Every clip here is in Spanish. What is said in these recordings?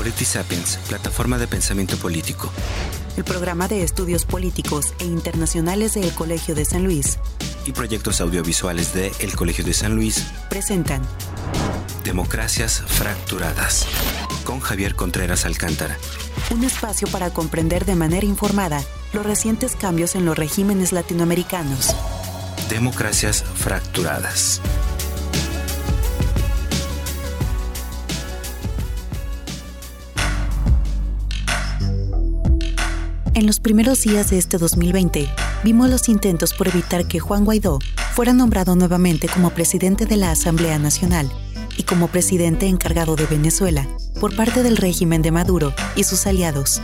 Polity Sapiens, plataforma de pensamiento político. El programa de estudios políticos e internacionales del Colegio de San Luis. Y proyectos audiovisuales de El Colegio de San Luis. Presentan. Democracias fracturadas. Con Javier Contreras Alcántara. Un espacio para comprender de manera informada los recientes cambios en los regímenes latinoamericanos. Democracias fracturadas. En los primeros días de este 2020, vimos los intentos por evitar que Juan Guaidó fuera nombrado nuevamente como presidente de la Asamblea Nacional y como presidente encargado de Venezuela por parte del régimen de Maduro y sus aliados.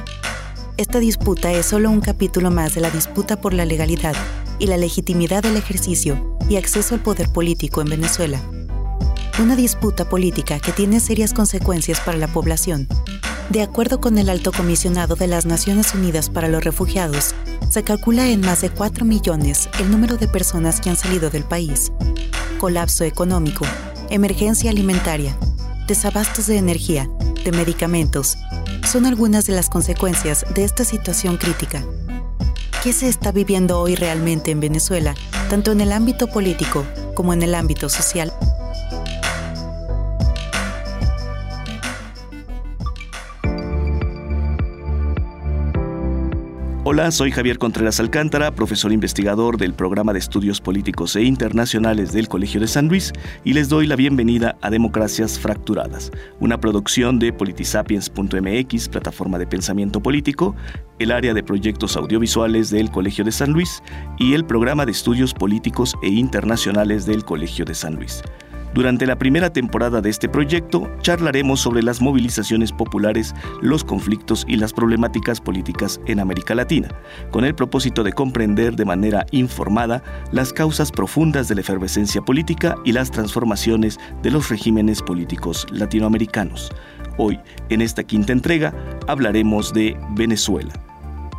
Esta disputa es solo un capítulo más de la disputa por la legalidad y la legitimidad del ejercicio y acceso al poder político en Venezuela. Una disputa política que tiene serias consecuencias para la población de acuerdo con el alto comisionado de las Naciones Unidas para los Refugiados, se calcula en más de 4 millones el número de personas que han salido del país. Colapso económico, emergencia alimentaria, desabastos de energía, de medicamentos, son algunas de las consecuencias de esta situación crítica. ¿Qué se está viviendo hoy realmente en Venezuela, tanto en el ámbito político como en el ámbito social? Hola, soy Javier Contreras Alcántara, profesor investigador del programa de estudios políticos e internacionales del Colegio de San Luis, y les doy la bienvenida a Democracias Fracturadas, una producción de politisapiens.mx, plataforma de pensamiento político, el área de proyectos audiovisuales del Colegio de San Luis y el programa de estudios políticos e internacionales del Colegio de San Luis. Durante la primera temporada de este proyecto charlaremos sobre las movilizaciones populares, los conflictos y las problemáticas políticas en América Latina, con el propósito de comprender de manera informada las causas profundas de la efervescencia política y las transformaciones de los regímenes políticos latinoamericanos. Hoy, en esta quinta entrega, hablaremos de Venezuela.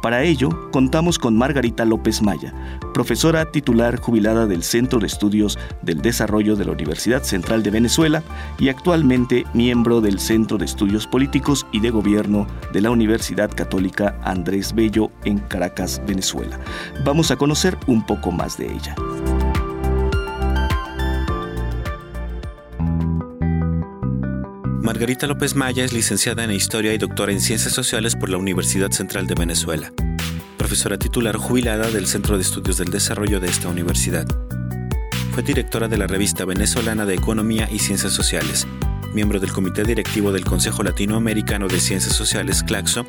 Para ello, contamos con Margarita López Maya, profesora titular jubilada del Centro de Estudios del Desarrollo de la Universidad Central de Venezuela y actualmente miembro del Centro de Estudios Políticos y de Gobierno de la Universidad Católica Andrés Bello en Caracas, Venezuela. Vamos a conocer un poco más de ella. Margarita López Maya es licenciada en Historia y doctora en Ciencias Sociales por la Universidad Central de Venezuela, profesora titular jubilada del Centro de Estudios del Desarrollo de esta universidad. Fue directora de la revista venezolana de Economía y Ciencias Sociales, miembro del Comité Directivo del Consejo Latinoamericano de Ciencias Sociales, CLACSO,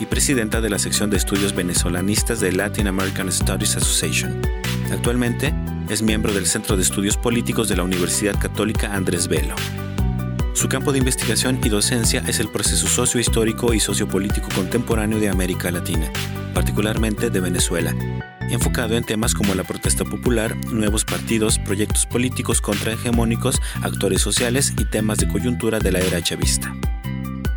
y presidenta de la sección de estudios venezolanistas de Latin American Studies Association. Actualmente es miembro del Centro de Estudios Políticos de la Universidad Católica Andrés Bello. Su campo de investigación y docencia es el proceso sociohistórico y sociopolítico contemporáneo de América Latina, particularmente de Venezuela, enfocado en temas como la protesta popular, nuevos partidos, proyectos políticos contrahegemónicos, actores sociales y temas de coyuntura de la era chavista.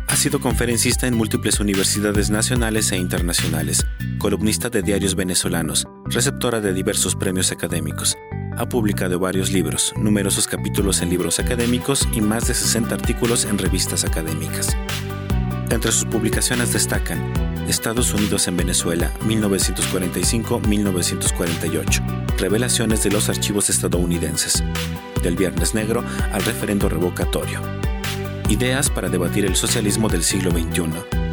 Ha sido conferencista en múltiples universidades nacionales e internacionales, columnista de diarios venezolanos, receptora de diversos premios académicos, ha publicado varios libros, numerosos capítulos en libros académicos y más de 60 artículos en revistas académicas. Entre sus publicaciones destacan Estados Unidos en Venezuela, 1945-1948, Revelaciones de los archivos estadounidenses, del Viernes Negro al referendo revocatorio, Ideas para debatir el socialismo del siglo XXI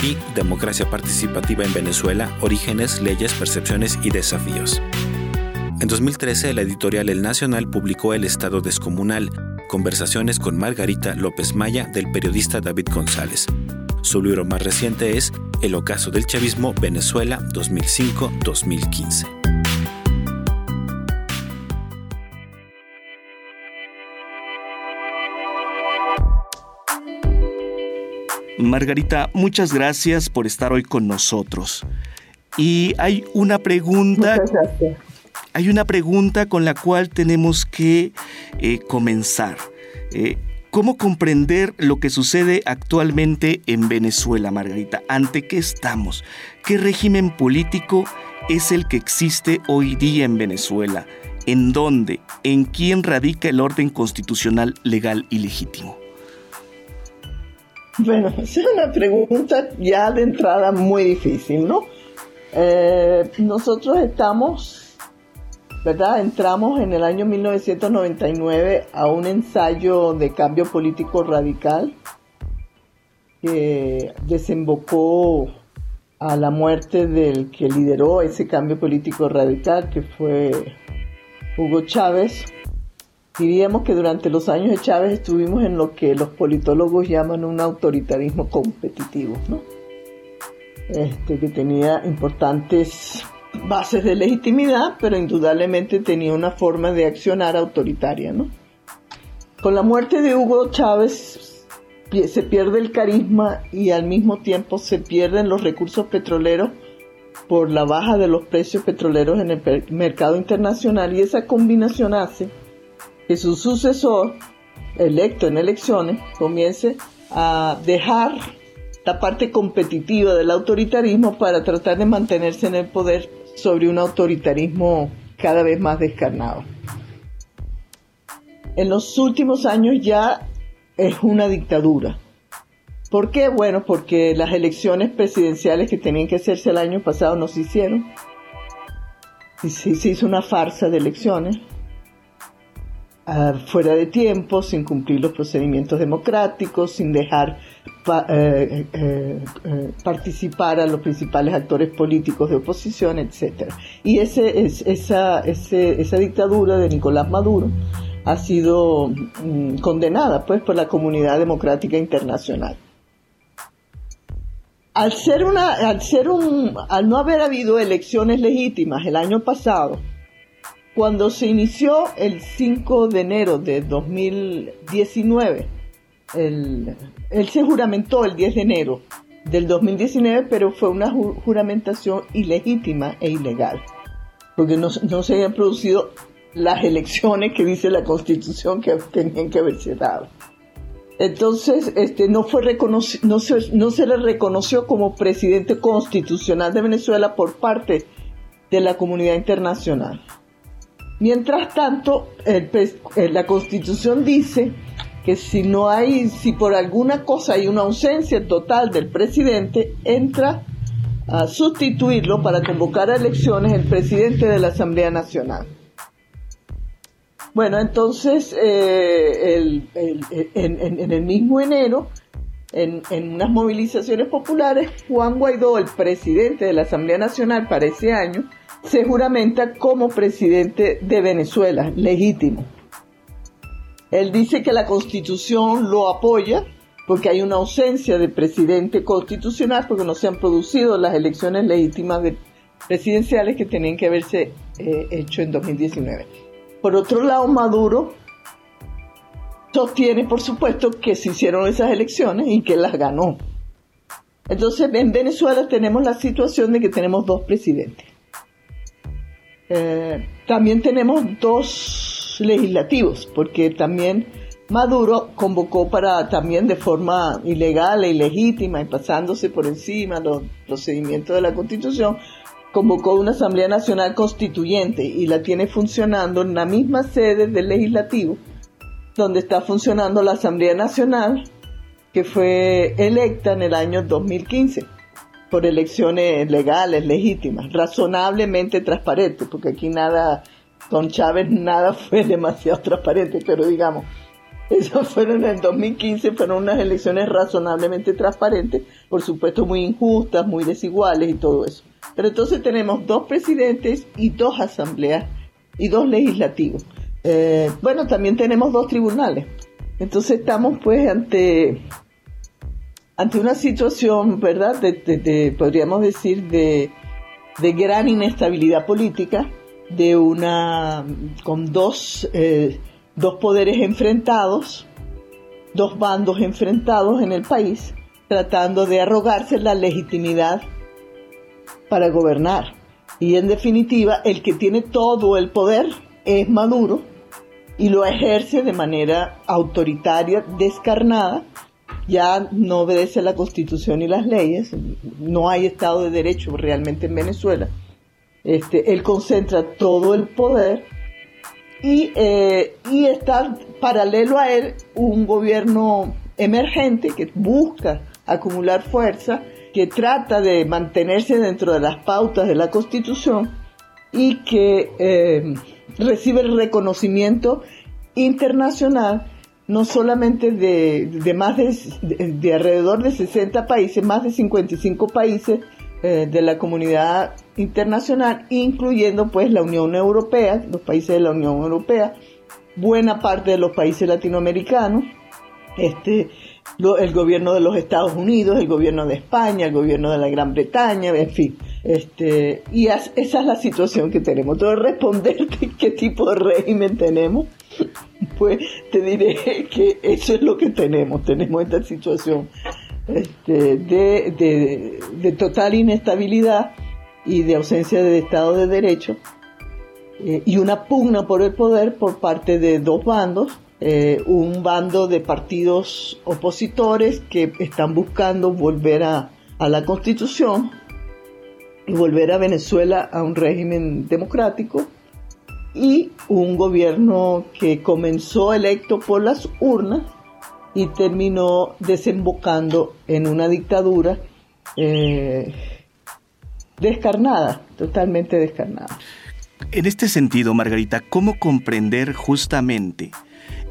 y Democracia participativa en Venezuela, Orígenes, Leyes, Percepciones y Desafíos. En 2013, la editorial El Nacional publicó El Estado Descomunal, conversaciones con Margarita López Maya del periodista David González. Su libro más reciente es El ocaso del chavismo Venezuela 2005-2015. Margarita, muchas gracias por estar hoy con nosotros. Y hay una pregunta hay una pregunta con la cual tenemos que eh, comenzar. Eh, ¿Cómo comprender lo que sucede actualmente en Venezuela, Margarita? ¿Ante qué estamos? ¿Qué régimen político es el que existe hoy día en Venezuela? ¿En dónde? ¿En quién radica el orden constitucional legal y legítimo? Bueno, es una pregunta ya de entrada muy difícil, ¿no? Eh, nosotros estamos, ¿verdad? Entramos en el año 1999 a un ensayo de cambio político radical que desembocó a la muerte del que lideró ese cambio político radical, que fue Hugo Chávez. Diríamos que durante los años de Chávez estuvimos en lo que los politólogos llaman un autoritarismo competitivo, ¿no? Este, que tenía importantes bases de legitimidad, pero indudablemente tenía una forma de accionar autoritaria, ¿no? Con la muerte de Hugo Chávez se pierde el carisma y al mismo tiempo se pierden los recursos petroleros por la baja de los precios petroleros en el mercado internacional y esa combinación hace que su sucesor, electo en elecciones, comience a dejar la parte competitiva del autoritarismo para tratar de mantenerse en el poder sobre un autoritarismo cada vez más descarnado. En los últimos años ya es una dictadura. ¿Por qué? Bueno, porque las elecciones presidenciales que tenían que hacerse el año pasado no se hicieron. Y se, hizo una farsa de elecciones, fuera de tiempo, sin cumplir los procedimientos democráticos, sin dejar eh, eh, eh, participar a los principales actores políticos de oposición, etc. Y ese, es, esa, esa dictadura de Nicolás Maduro ha sido mm, condenada pues por la comunidad democrática internacional. Al ser una, al ser un, al no haber habido elecciones legítimas el año pasado, cuando se inició el 5 de enero de 2019, él se juramentó el 10 de enero del 2019, pero fue una juramentación ilegítima e ilegal, porque no, se habían producido las elecciones que dice la Constitución que tenían que haberse dado. Entonces, este, no, fue no, no se le reconoció como presidente constitucional de Venezuela por parte de la comunidad internacional. Mientras tanto, el, eh, la Constitución dice que si no hay, si por alguna cosa hay una ausencia total del presidente, entra a sustituirlo para convocar a elecciones el presidente de la Asamblea Nacional. Bueno, entonces eh, en, el mismo enero, en, unas movilizaciones populares, Juan Guaidó, el presidente de la Asamblea Nacional para ese año, se juramenta como presidente de Venezuela, legítimo. Él dice que la constitución lo apoya porque hay una ausencia de presidente constitucional porque no se han producido las elecciones legítimas presidenciales que tenían que haberse eh, hecho en 2019. Por otro lado, Maduro sostiene, por supuesto, que se hicieron esas elecciones y que las ganó. Entonces, en Venezuela tenemos la situación de que tenemos dos presidentes. Eh, también tenemos dos legislativos, porque también Maduro convocó para también de forma ilegal e ilegítima y pasándose por encima los procedimientos de la Constitución, convocó una Asamblea Nacional Constituyente y la tiene funcionando en la misma sede del legislativo, donde está funcionando la Asamblea Nacional, que fue electa en el año 2015 por elecciones legales, legítimas, razonablemente transparentes, porque aquí nada, con Chávez nada fue demasiado transparente, pero digamos, esas fueron en el 2015, fueron unas elecciones razonablemente transparentes, por supuesto muy injustas, muy desiguales y todo eso. Pero entonces tenemos dos presidentes y dos asambleas y dos legislativos. Eh, bueno, también tenemos dos tribunales. Entonces estamos pues ante, ante una situación, ¿verdad? De, podríamos decir, de, gran inestabilidad política, de una, con dos, eh, dos poderes enfrentados, dos bandos enfrentados en el país, tratando de arrogarse la legitimidad para gobernar. Y en definitiva, el que tiene todo el poder es Maduro y lo ejerce de manera autoritaria, descarnada, ya no obedece la constitución y las leyes, no hay Estado de Derecho realmente en Venezuela. Este, él concentra todo el poder y, eh, y está paralelo a él un gobierno emergente que busca acumular fuerza, que trata de mantenerse dentro de las pautas de la Constitución y que eh, recibe el reconocimiento internacional no solamente de, más de, alrededor de 60 países, más de 55 países eh, de la comunidad internacional, incluyendo pues la Unión Europea, los países de la Unión Europea, buena parte de los países latinoamericanos, este, el gobierno de los Estados Unidos, el gobierno de España, el gobierno de la Gran Bretaña, en fin. Este, y esa es la situación que tenemos. Todo responderte qué tipo de régimen tenemos, pues te diré que eso es lo que tenemos. Tenemos esta situación este, de, de, total inestabilidad y de ausencia de Estado de Derecho eh, y una pugna por el poder por parte de dos bandos eh, un bando de partidos opositores que están buscando volver a, la constitución y volver a Venezuela a un régimen democrático y un gobierno que comenzó electo por las urnas y terminó desembocando en una dictadura eh, descarnada, totalmente descarnada. En este sentido, Margarita, ¿cómo comprender justamente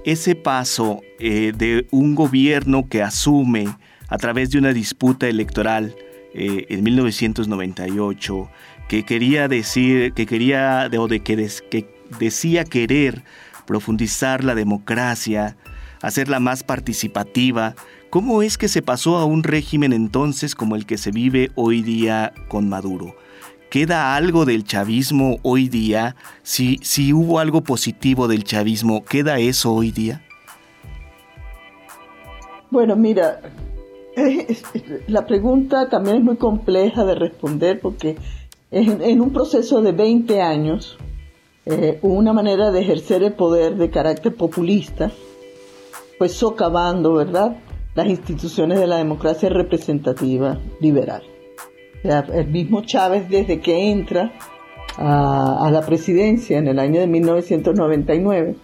ese paso eh, de un gobierno que asume a través de una disputa electoral eh, en 1998 que quería decir que quería o de que, que decía querer profundizar la democracia, hacerla más participativa, ¿cómo es que se pasó a un régimen entonces como el que se vive hoy día con Maduro? ¿Queda algo del chavismo hoy día? Si, si hubo algo positivo del chavismo, ¿queda eso hoy día? Bueno, mira, la pregunta también es muy compleja de responder porque en, un proceso de 20 años, eh, una manera de ejercer el poder de carácter populista, pues socavando, ¿verdad?, las instituciones de la democracia representativa liberal el mismo Chávez desde que entra a, la presidencia en el año de 1999,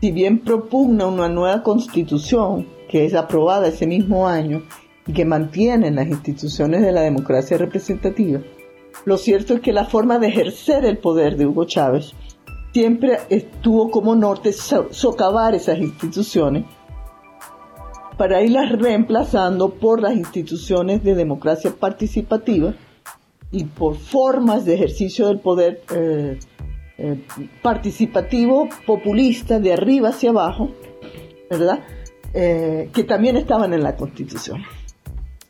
si bien propugna una nueva constitución que es aprobada ese mismo año y que mantiene las instituciones de la democracia representativa, lo cierto es que la forma de ejercer el poder de Hugo Chávez siempre estuvo como norte socavar esas instituciones para irlas reemplazando por las instituciones de democracia participativa y por formas de ejercicio del poder eh, eh, participativo, populista, de arriba hacia abajo, ¿verdad? Eh, que también estaban en la Constitución.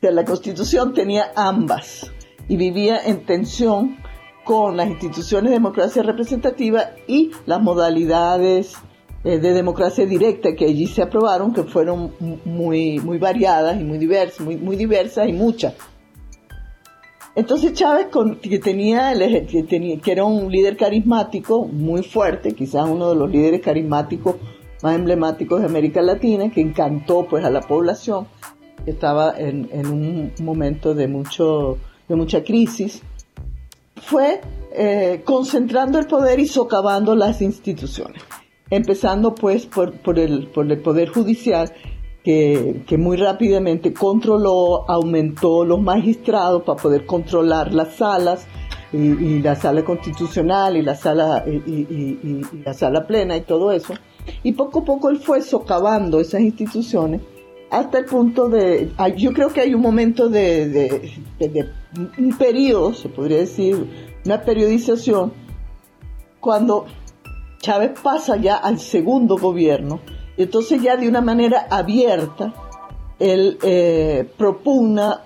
la Constitución tenía ambas y vivía en tensión con las instituciones de democracia representativa y las modalidades eh, de democracia directa que allí se aprobaron, que fueron muy, muy variadas y muy diversas, muy, muy diversas y muchas. Entonces Chávez, que, tenía, que, tenía, que era un líder carismático muy fuerte, quizás uno de los líderes carismáticos más emblemáticos de América Latina, que encantó pues a la población, estaba en, un momento de, mucho, de mucha crisis, fue eh, concentrando el poder y socavando las instituciones empezando pues por, el, por el Poder Judicial, que, que, muy rápidamente controló, aumentó los magistrados para poder controlar las salas, y, la sala constitucional y la sala, y, y, la sala plena y todo eso. Y poco a poco él fue socavando esas instituciones hasta el punto de, yo creo que hay un momento de, de, de un periodo, se podría decir, una periodización, cuando Chávez pasa ya al segundo gobierno, entonces ya de una manera abierta, él eh, propugna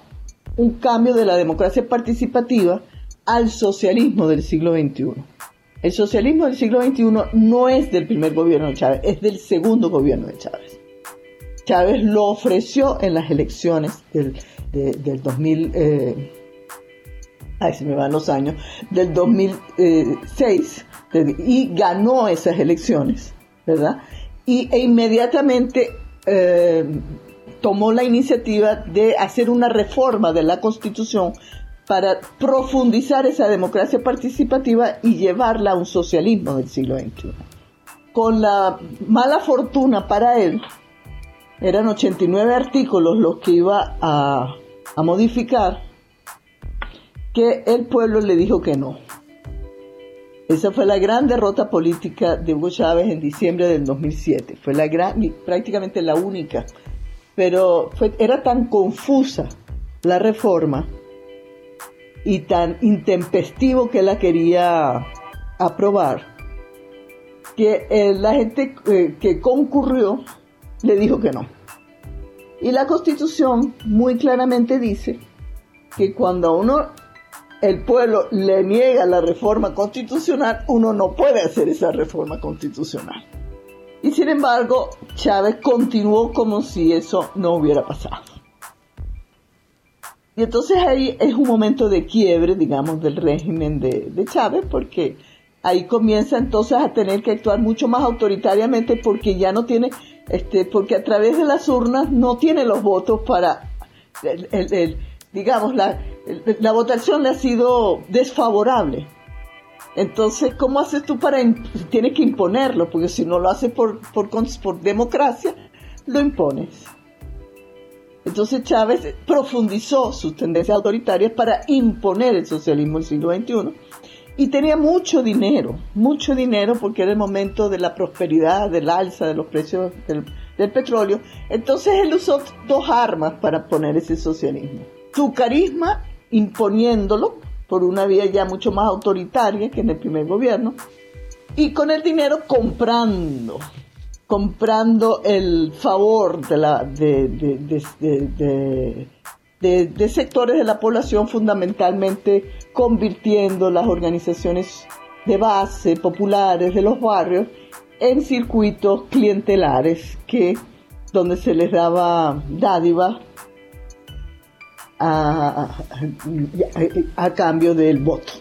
un cambio de la democracia participativa al socialismo del siglo XXI. El socialismo del siglo XXI no es del primer gobierno de Chávez, es del segundo gobierno de Chávez. Chávez lo ofreció en las elecciones del, del 2000, eh, ay, se me van los años, del 2006 y ganó esas elecciones, ¿verdad? Y, e inmediatamente eh, tomó la iniciativa de hacer una reforma de la Constitución para profundizar esa democracia participativa y llevarla a un socialismo del siglo XXI. Con la mala fortuna para él eran 89 artículos los que iba a, a modificar, que el pueblo le dijo que no. Esa fue la gran derrota política de Hugo Chávez en diciembre del 2007. Fue la gran, prácticamente la única. Pero fue, era tan confusa la reforma y tan intempestivo que la quería aprobar que eh, la gente eh, que concurrió le dijo que no. Y la constitución muy claramente dice que cuando uno, el pueblo le niega la reforma constitucional, uno no puede hacer esa reforma constitucional. Y sin embargo, Chávez continuó como si eso no hubiera pasado. Y entonces ahí es un momento de quiebre, digamos, del régimen de, Chávez, porque ahí comienza entonces a tener que actuar mucho más autoritariamente porque ya no tiene, este, porque a través de las urnas no tiene los votos para, el, digamos, la, la votación le ha sido desfavorable. Entonces, ¿cómo haces tú para, tienes que imponerlo? Porque si no lo haces por, por, por democracia, lo impones. Entonces Chávez profundizó sus tendencias autoritarias para imponer el socialismo del siglo XXI y tenía mucho dinero, mucho dinero porque era el momento de la prosperidad, del alza de los precios del, petróleo. Entonces él usó dos armas para poner ese socialismo. Su carisma imponiéndolo por una vía ya mucho más autoritaria que en el primer gobierno y con el dinero comprando comprando el favor de, sectores de la población, fundamentalmente convirtiendo las organizaciones de base populares de los barrios en circuitos clientelares que donde se les daba dádiva a, cambio del voto.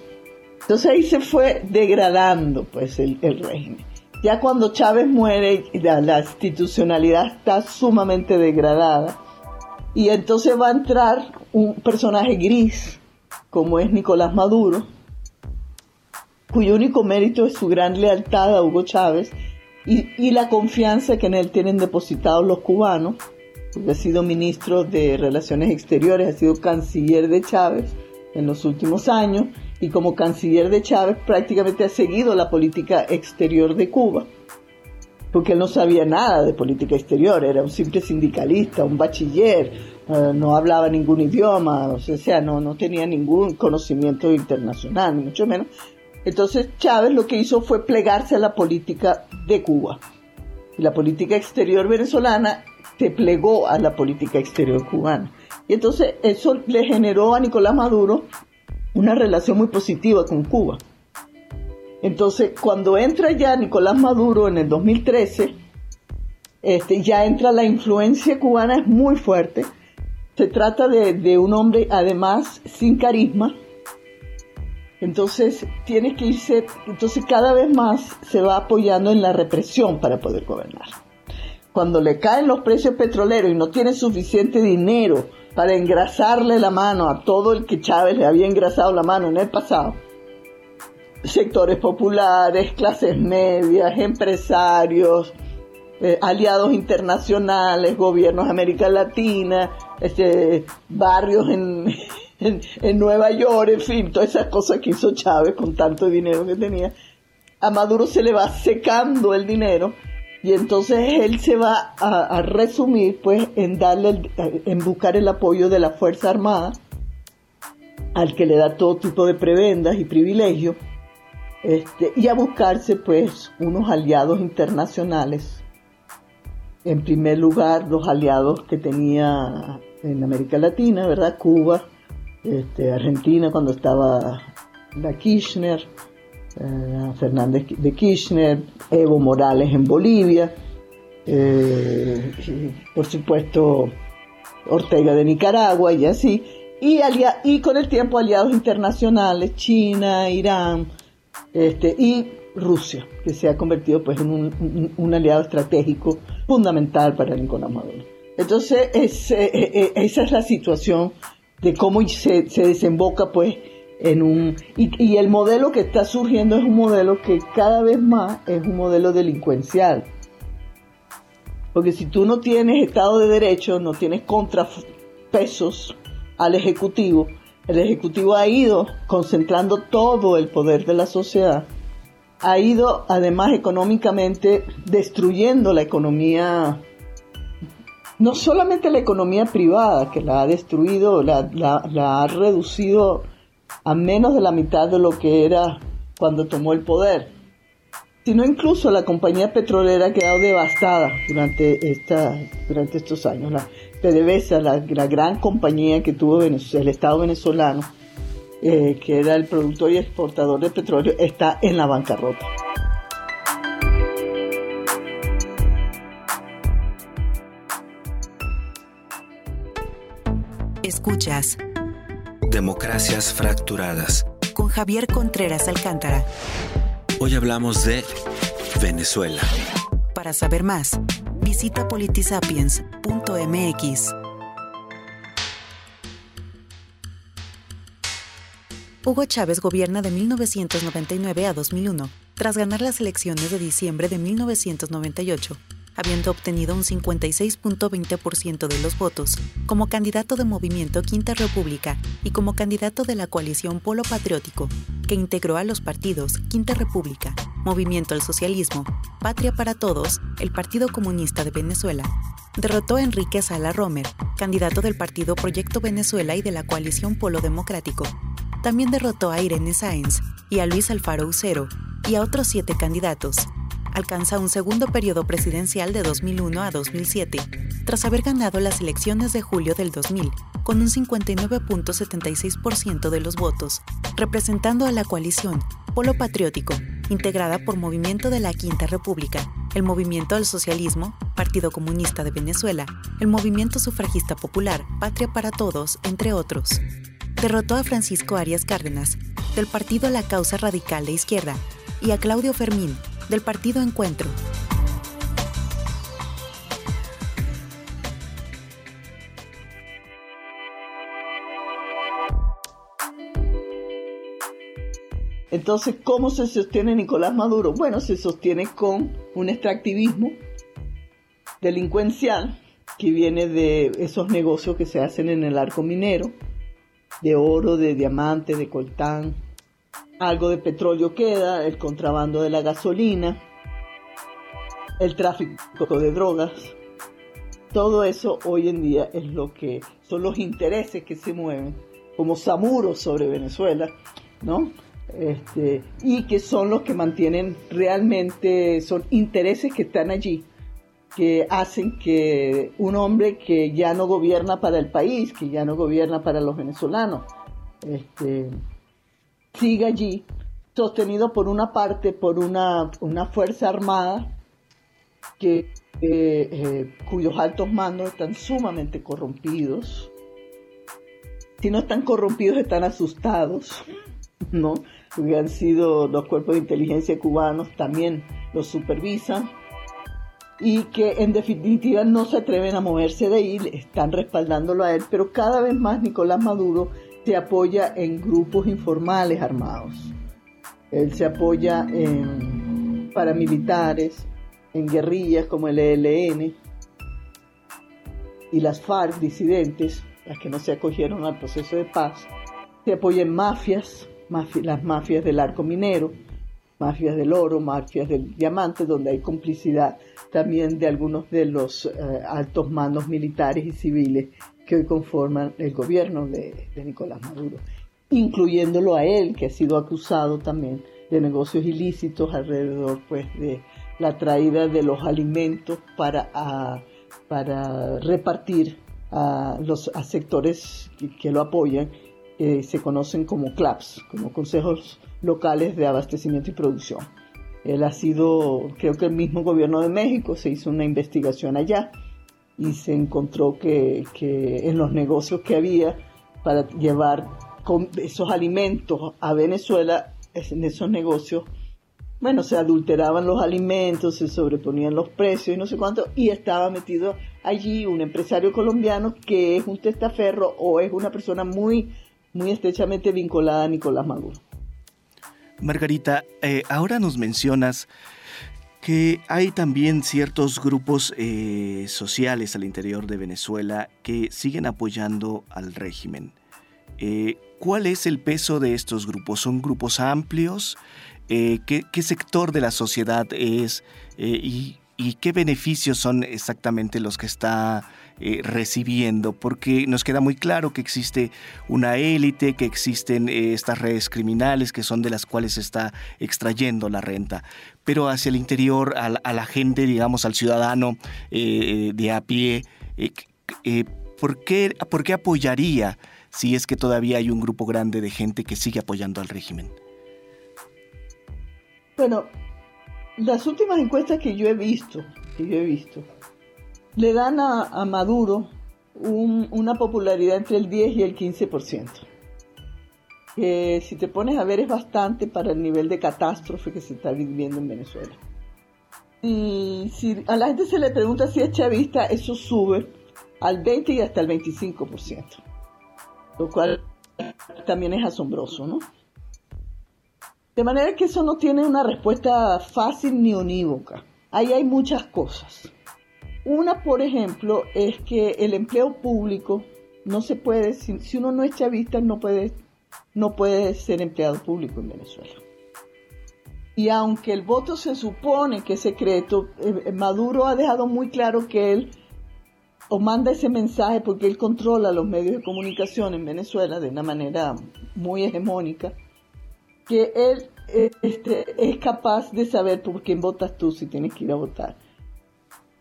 Entonces ahí se fue degradando pues el, régimen. Ya cuando Chávez muere, la institucionalidad está sumamente degradada y entonces va a entrar un personaje gris, como es Nicolás Maduro, cuyo único mérito es su gran lealtad a Hugo Chávez y, la confianza que en él tienen depositados los cubanos, porque ha sido ministro de Relaciones Exteriores, ha sido canciller de Chávez en los últimos años y como canciller de Chávez prácticamente ha seguido la política exterior de Cuba porque él no sabía nada de política exterior, era un simple sindicalista, un bachiller, eh, no hablaba ningún idioma, o sea, no, no tenía ningún conocimiento internacional, ni mucho menos. Entonces Chávez lo que hizo fue plegarse a la política de Cuba. Y la política exterior venezolana se plegó a la política exterior cubana. Y entonces eso le generó a Nicolás Maduro una relación muy positiva con Cuba. Entonces, cuando entra ya Nicolás Maduro en el 2013, este, ya entra la influencia cubana, es muy fuerte. Se trata de, un hombre, además, sin carisma. Entonces, tiene que irse, entonces cada vez más se va apoyando en la represión para poder gobernar. Cuando le caen los precios petroleros y no tiene suficiente dinero para engrasarle la mano a todo el que Chávez le había engrasado la mano en el pasado, sectores populares, clases medias, empresarios, eh, aliados internacionales, gobiernos de América Latina, este, barrios en, en, Nueva York, en fin, todas esas cosas que hizo Chávez con tanto dinero que tenía. A Maduro se le va secando el dinero y entonces él se va a, resumir pues en darle, en buscar el apoyo de la Fuerza Armada, al que le da todo tipo de prebendas y privilegios este, y a buscarse pues unos aliados internacionales. En primer lugar, los aliados que tenía en América Latina, ¿verdad? Cuba, este, Argentina cuando estaba la Kirchner, eh, Fernández de Kirchner, Evo Morales en Bolivia, eh, por supuesto Ortega de Nicaragua y así, y, con el tiempo aliados internacionales, China, Irán, este, y Rusia, que se ha convertido pues en un, aliado estratégico fundamental para Nicolás Maduro. Entonces, eh, esa es la situación de cómo se, desemboca pues en un... Y, el modelo que está surgiendo es un modelo que cada vez más es un modelo delincuencial. Porque si tú no tienes Estado de Derecho, no tienes contrapesos al Ejecutivo, el Ejecutivo ha ido concentrando todo el poder de la sociedad, ha ido además económicamente destruyendo la economía, no solamente la economía privada, que la ha destruido, la, la ha reducido a menos de la mitad de lo que era cuando tomó el poder, sino incluso la compañía petrolera ha quedado devastada durante, estos años. La PDVSA, la, la gran compañía que tuvo el Estado venezolano, eh, que era el productor y exportador de petróleo, está en la bancarrota. Escuchas Democracias Fracturadas con Javier Contreras Alcántara. Hoy hablamos de Venezuela. Para saber más, visita politisapiens.mx. Hugo Chávez gobierna de 1999 a 2001, tras ganar las elecciones de diciembre de 1998 habiendo obtenido un 56.20% de los votos, como candidato de Movimiento Quinta República y como candidato de la coalición Polo Patriótico, que integró a los partidos Quinta República, Movimiento al Socialismo, Patria para Todos, el Partido Comunista de Venezuela. Derrotó a Enrique Sala Romer, candidato del Partido Proyecto Venezuela y de la coalición Polo Democrático. También derrotó a Irene Sáenz y a Luis Alfaro Ucero y a otros siete candidatos, alcanza un segundo periodo presidencial de 2001 a 2007, tras haber ganado las elecciones de julio del 2000 con un 59.76% de los votos, representando a la coalición Polo Patriótico, integrada por Movimiento de la Quinta República, el Movimiento al Socialismo, Partido Comunista de Venezuela, el Movimiento Sufragista Popular, Patria para Todos, entre otros. Derrotó a Francisco Arias Cárdenas, del Partido La Causa Radical de Izquierda, y a Claudio Fermín, del partido Encuentro. Entonces, ¿cómo se sostiene Nicolás Maduro? Bueno, se sostiene con un extractivismo delincuencial que viene de esos negocios que se hacen en el arco minero, de oro, de diamante, de coltán, algo de petróleo queda, el contrabando de la gasolina, el tráfico de drogas. Todo eso hoy en día es lo que son los intereses que se mueven como samuros sobre Venezuela, ¿no? Este, y que son los que mantienen realmente, son intereses que están allí, que hacen que un hombre que ya no gobierna para el país, que ya no gobierna para los venezolanos, este, sigue allí, sostenido por una parte por una, fuerza armada que, eh, cuyos altos mandos están sumamente corrompidos. Si no están corrompidos, están asustados, ¿no? Porque han sido los cuerpos de inteligencia cubanos, también los supervisan y que en definitiva no se atreven a moverse de ahí, están respaldándolo a él, pero cada vez más Nicolás Maduro se apoya en grupos informales armados. Él se apoya en paramilitares, en guerrillas como el ELN y las FARC disidentes, las que no se acogieron al proceso de paz. Se apoya en mafias, las mafias del arco minero, mafias del oro, mafias del diamante, donde hay complicidad también de algunos de los eh, altos mandos militares y civiles que hoy conforman el gobierno de, Nicolás Maduro, incluyéndolo a él, que ha sido acusado también de negocios ilícitos alrededor pues, de la traída de los alimentos para, para repartir a los sectores que, lo apoyan, que se conocen como CLAPS, como consejos locales de abastecimiento y producción. Él ha sido, creo que el mismo gobierno de México se hizo una investigación allá y se encontró que, en los negocios que había para llevar esos alimentos a Venezuela, en esos negocios, bueno, se adulteraban los alimentos, se sobreponían los precios y no sé cuánto, y estaba metido allí un empresario colombiano que es un testaferro o es una persona muy, muy estrechamente vinculada a Nicolás Maduro. Margarita, eh, ahora nos mencionas que hay también ciertos grupos eh, sociales al interior de Venezuela que siguen apoyando al régimen. Eh, ¿Cuál es el peso de estos grupos? ¿Son grupos amplios? Eh, ¿qué, sector de la sociedad es? y, qué beneficios son exactamente los que está recibiendo? Porque nos queda muy claro que existe una élite, que existen estas redes criminales que son de las cuales se está extrayendo la renta pero hacia el interior, a, la gente, digamos, al ciudadano eh, de a pie. Eh, eh, ¿por, qué, ¿Por qué apoyaría si es que todavía hay un grupo grande de gente que sigue apoyando al régimen? Bueno, las últimas encuestas que yo he visto, que yo he visto, le dan a, Maduro una popularidad entre el 10 y el 15% que si te pones a ver es bastante para el nivel de catástrofe que se está viviendo en Venezuela. Y si a la gente se le pregunta si es chavista, eso sube al 20 y hasta el 25%, lo cual también es asombroso, ¿no? De manera que eso no tiene una respuesta fácil ni unívoca. Ahí hay muchas cosas. Una, por ejemplo, es que el empleo público no se puede, si, uno no es chavista, no puede no puede ser empleado público en Venezuela. Y aunque el voto se supone que es secreto, eh, eh, Maduro ha dejado muy claro que él o manda ese mensaje porque él controla los medios de comunicación en Venezuela de una manera muy hegemónica, que él este, es capaz de saber por quién votas tú si tienes que ir a votar.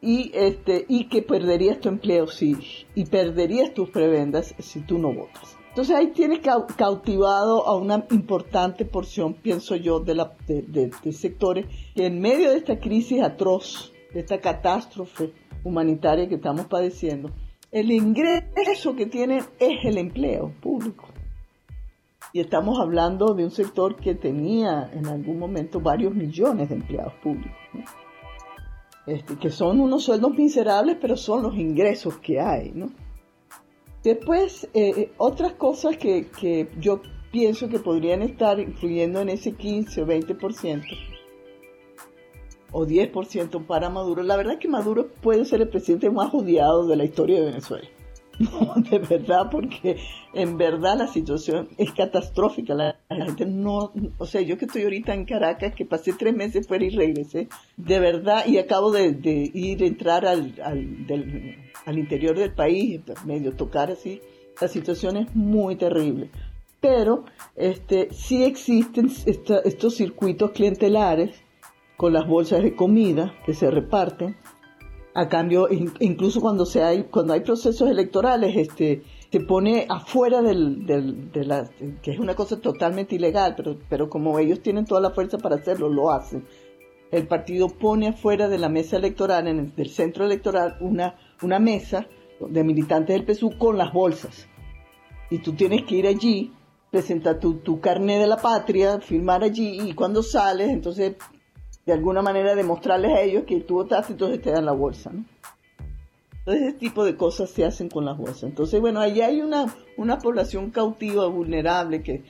Y, este, y que perderías tu empleo si, y perderías tus prebendas si tú no votas. Entonces ahí tiene cautivado a una importante porción, pienso yo, de, la, de, sectores que en medio de esta crisis atroz, de esta catástrofe humanitaria que estamos padeciendo, el ingreso que tienen es el empleo público. Y estamos hablando de un sector que tenía en algún momento varios millones de empleados públicos, este, que son unos sueldos miserables, pero son los ingresos que hay, ¿no? Después, eh, eh, otras cosas que, que, yo pienso que podrían estar influyendo en ese 15 o 20% o 10% para Maduro. La verdad es que Maduro puede ser el presidente más odiado de la historia de Venezuela. No, de verdad, porque en verdad la situación es catastrófica. La, gente no, o sea, yo que estoy ahorita en Caracas, que pasé tres meses fuera y regresé, de verdad, y acabo de, de ir, entrar al, al, al interior del país, medio tocar así, la situación es muy terrible. Pero este, sí existen estos circuitos clientelares con las bolsas de comida que se reparten. A cambio, incluso cuando, se hay, cuando hay procesos electorales, este, se pone afuera del, del, de la, que es una cosa totalmente ilegal, pero, pero como ellos tienen toda la fuerza para hacerlo, lo hacen. El partido pone afuera de la mesa electoral, en el, del centro electoral, una una mesa de militantes del PSU con las bolsas. Y tú tienes que ir allí, presentar tu, tu carnet de la patria, firmar allí y cuando sales, entonces de alguna manera demostrarles a ellos que tú votaste, entonces te dan la bolsa. ¿no? Entonces ese tipo de cosas se hacen con las bolsas. Entonces, bueno, allí hay una, una población cautiva, vulnerable que,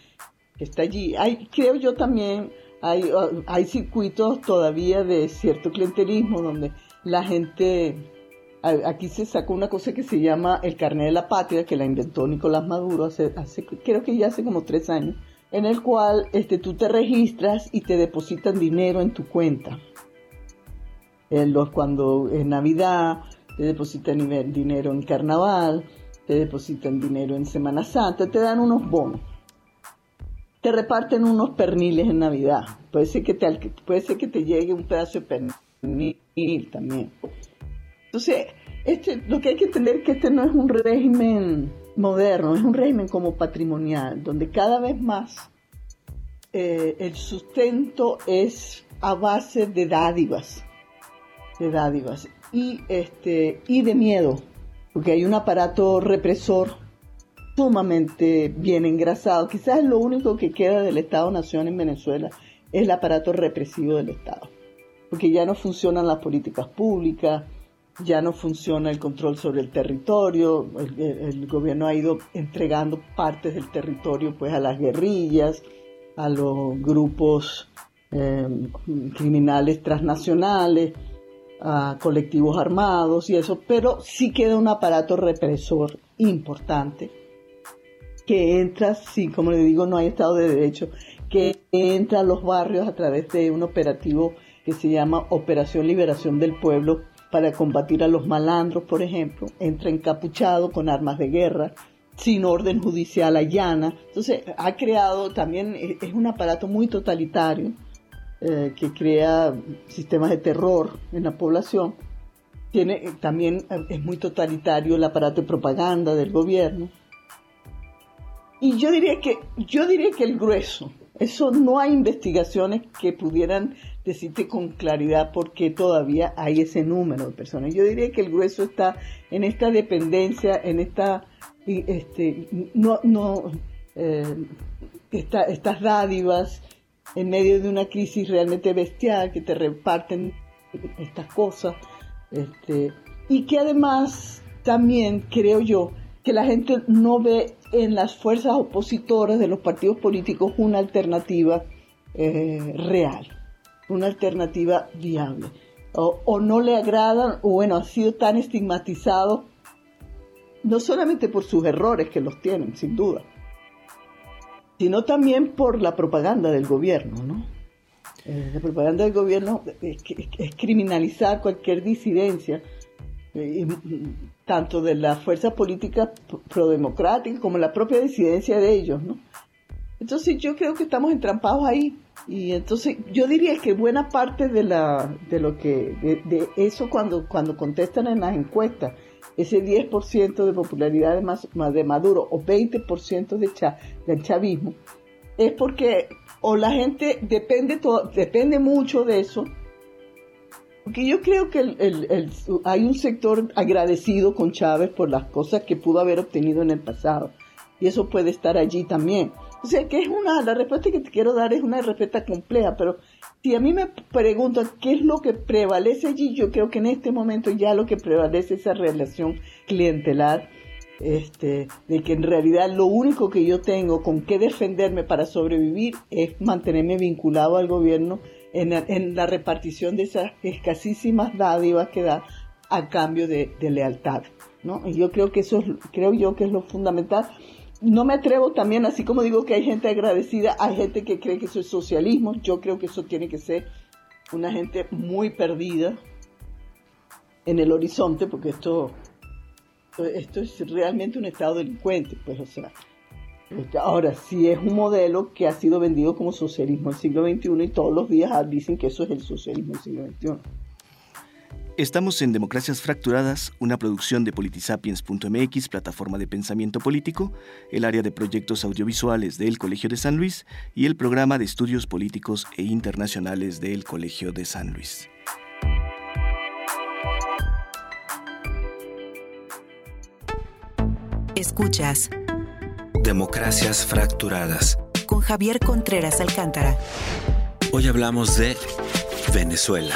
que está allí. Hay, creo yo también, hay, hay circuitos todavía de cierto clientelismo donde la gente aquí se sacó una cosa que se llama el carnet de la patria, que la inventó Nicolás Maduro hace, hace creo que ya hace como tres años, en el cual este, tú te registras y te depositan dinero en tu cuenta. En los, cuando en Navidad te depositan dinero en Carnaval, te depositan dinero en Semana Santa, te dan unos bonos. Te reparten unos perniles en Navidad. Puede ser que te, puede ser que te llegue un pedazo de pernil también. Entonces, este, lo que hay que entender es que este no es un régimen moderno, es un régimen como patrimonial, donde cada vez más eh, el sustento es a base de dádivas, de dádivas y, este, y de miedo, porque hay un aparato represor sumamente bien engrasado. Quizás lo único que queda del Estado-Nación en Venezuela es el aparato represivo del Estado, porque ya no funcionan las políticas públicas, ya no funciona el control sobre el territorio, el, gobierno ha ido entregando partes del territorio pues a las guerrillas, a los grupos eh, criminales transnacionales, a colectivos armados y eso, pero sí queda un aparato represor importante que entra, sí, como le digo, no hay Estado de Derecho, que entra a los barrios a través de un operativo que se llama Operación Liberación del Pueblo para combatir a los malandros, por ejemplo, entra encapuchado con armas de guerra, sin orden judicial allana. Entonces, ha creado también, es un aparato muy totalitario eh, que crea sistemas de terror en la población. Tiene, eh, también eh, es muy totalitario el aparato de propaganda del gobierno. Y yo diría que, yo diría que el grueso, eso no hay investigaciones que pudieran decirte con claridad por qué todavía hay ese número de personas. Yo diría que el grueso está en esta dependencia, en esta este, no, no eh, estas dádivas en medio de una crisis realmente bestial que te reparten estas cosas este, y que además también creo yo que la gente no ve en las fuerzas opositoras de los partidos políticos una alternativa eh, real, una alternativa viable. O, no le agradan, o bueno, ha sido tan estigmatizado no solamente por sus errores que los tienen, sin duda, sino también por la propaganda del gobierno, ¿no? Eh, la propaganda del gobierno es, criminalizar cualquier disidencia, eh, tanto de la fuerza política prodemocrática como la propia disidencia de ellos, ¿no? Entonces yo creo que estamos entrampados ahí y entonces yo diría que buena parte de la de lo que de, eso cuando cuando contestan en las encuestas ese 10% de popularidad de, de Maduro o 20% de del chavismo, es porque o la gente depende, depende mucho de eso, porque yo creo que hay un sector agradecido con Chávez por las cosas que pudo haber obtenido en el pasado, y eso puede estar allí también. O sea que es una, la respuesta que te quiero dar es una respuesta compleja, pero si a mí me preguntan qué es lo que prevalece allí, yo creo que en este momento ya lo que prevalece es esa relación clientelar, este, de que en realidad lo único que yo tengo con qué defenderme para sobrevivir es mantenerme vinculado al gobierno en, la repartición de esas escasísimas dádivas que da a cambio de, lealtad. ¿no? Y yo creo que eso es, creo yo que es lo fundamental no me atrevo también, así como digo que hay gente agradecida, hay gente que cree que eso es socialismo, yo creo que eso tiene que ser una gente muy perdida en el horizonte, porque esto, esto es realmente un estado delincuente, pues o sea, este, ahora sí es un modelo que ha sido vendido como socialismo del siglo XXI y todos los días dicen que eso es el socialismo del siglo XXI. Estamos en Democracias Fracturadas, una producción de politisapiens.mx, plataforma de pensamiento político, el área de proyectos audiovisuales del Colegio de San Luis y el programa de estudios políticos e internacionales del Colegio de San Luis. Escuchas Democracias Fracturadas con Javier Contreras Alcántara. Hoy hablamos de Venezuela.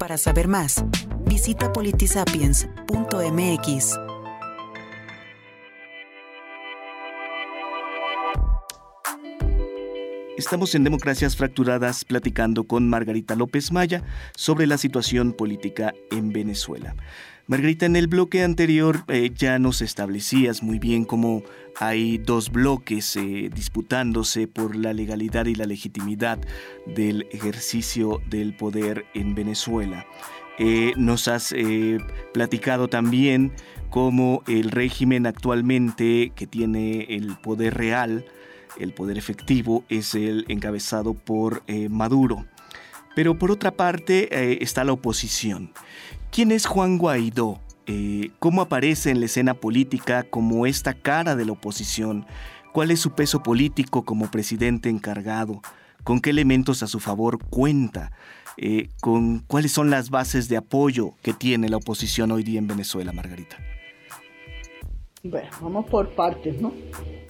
Para saber más, visita politisapiens.mx. Estamos en Democracias Fracturadas platicando con Margarita López Maya sobre la situación política en Venezuela. Margarita, en el bloque anterior eh, ya nos establecías muy bien cómo hay dos bloques eh, disputándose por la legalidad y la legitimidad del ejercicio del poder en Venezuela. Eh, nos has platicado también cómo el régimen actualmente que tiene el poder real, el poder efectivo, es el encabezado por Maduro. Pero por otra parte está la oposición. ¿Quién es Juan Guaidó? Eh, ¿Cómo aparece en la escena política como esta cara de la oposición? ¿Cuál es su peso político como presidente encargado? ¿Con qué elementos a su favor cuenta? Eh, ¿Con cuáles son las bases de apoyo que tiene la oposición hoy día en Venezuela, Margarita? Bueno, vamos por partes, ¿no?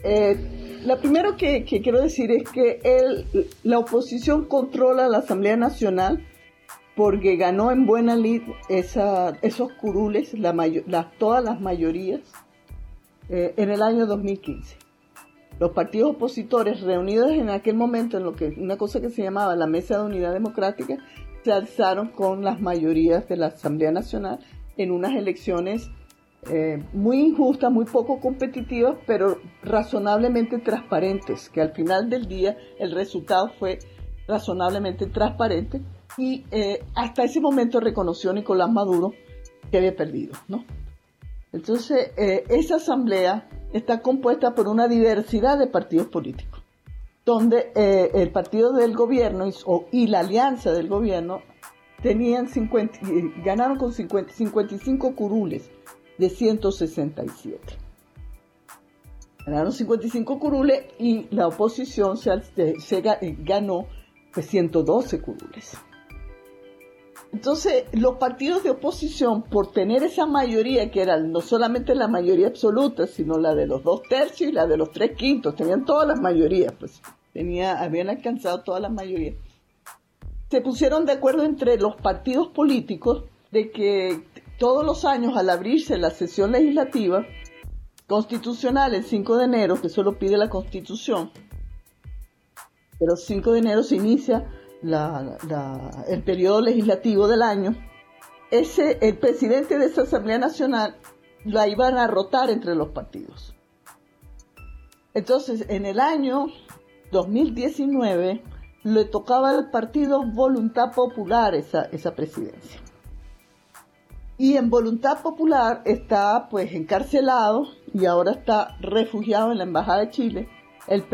Eh, lo primero que, quiero decir es que la oposición controla la Asamblea Nacional porque ganó en buena lid esos curules, la todas las mayorías, eh, en el año 2015. los partidos opositores reunidos en aquel momento en lo que una cosa que se llamaba la Mesa de Unidad Democrática se alzaron con las mayorías de la Asamblea Nacional en unas elecciones eh, muy injustas, muy poco competitivas, pero razonablemente transparentes, que al final del día el resultado fue razonablemente transparente y eh, hasta ese momento reconoció Nicolás Maduro que había perdido, ¿no? Entonces, eh, esa asamblea está compuesta por una diversidad de partidos políticos, donde eh, el partido del gobierno y, la alianza del gobierno tenían 50, ganaron con 50, 55 curules de 167. Ganaron 55 curules y la oposición se, se ganó pues, 112 curules. Entonces, los partidos de oposición, por tener esa mayoría, que era no solamente la mayoría absoluta, sino la de los dos tercios y la de los tres quintos, tenían todas las mayorías, pues tenía, habían alcanzado todas las mayorías, se pusieron de acuerdo entre los partidos políticos de que todos los años, al abrirse la sesión legislativa constitucional el 5 de enero, que eso lo pide la Constitución, pero el 5 de enero se inicia el periodo legislativo del año, ese, el presidente de esa Asamblea Nacional la iban a rotar entre los partidos. Entonces, en el año 2019 le tocaba al partido Voluntad Popular esa, esa presidencia. Y en Voluntad Popular está pues encarcelado y ahora está refugiado en la Embajada de Chile el,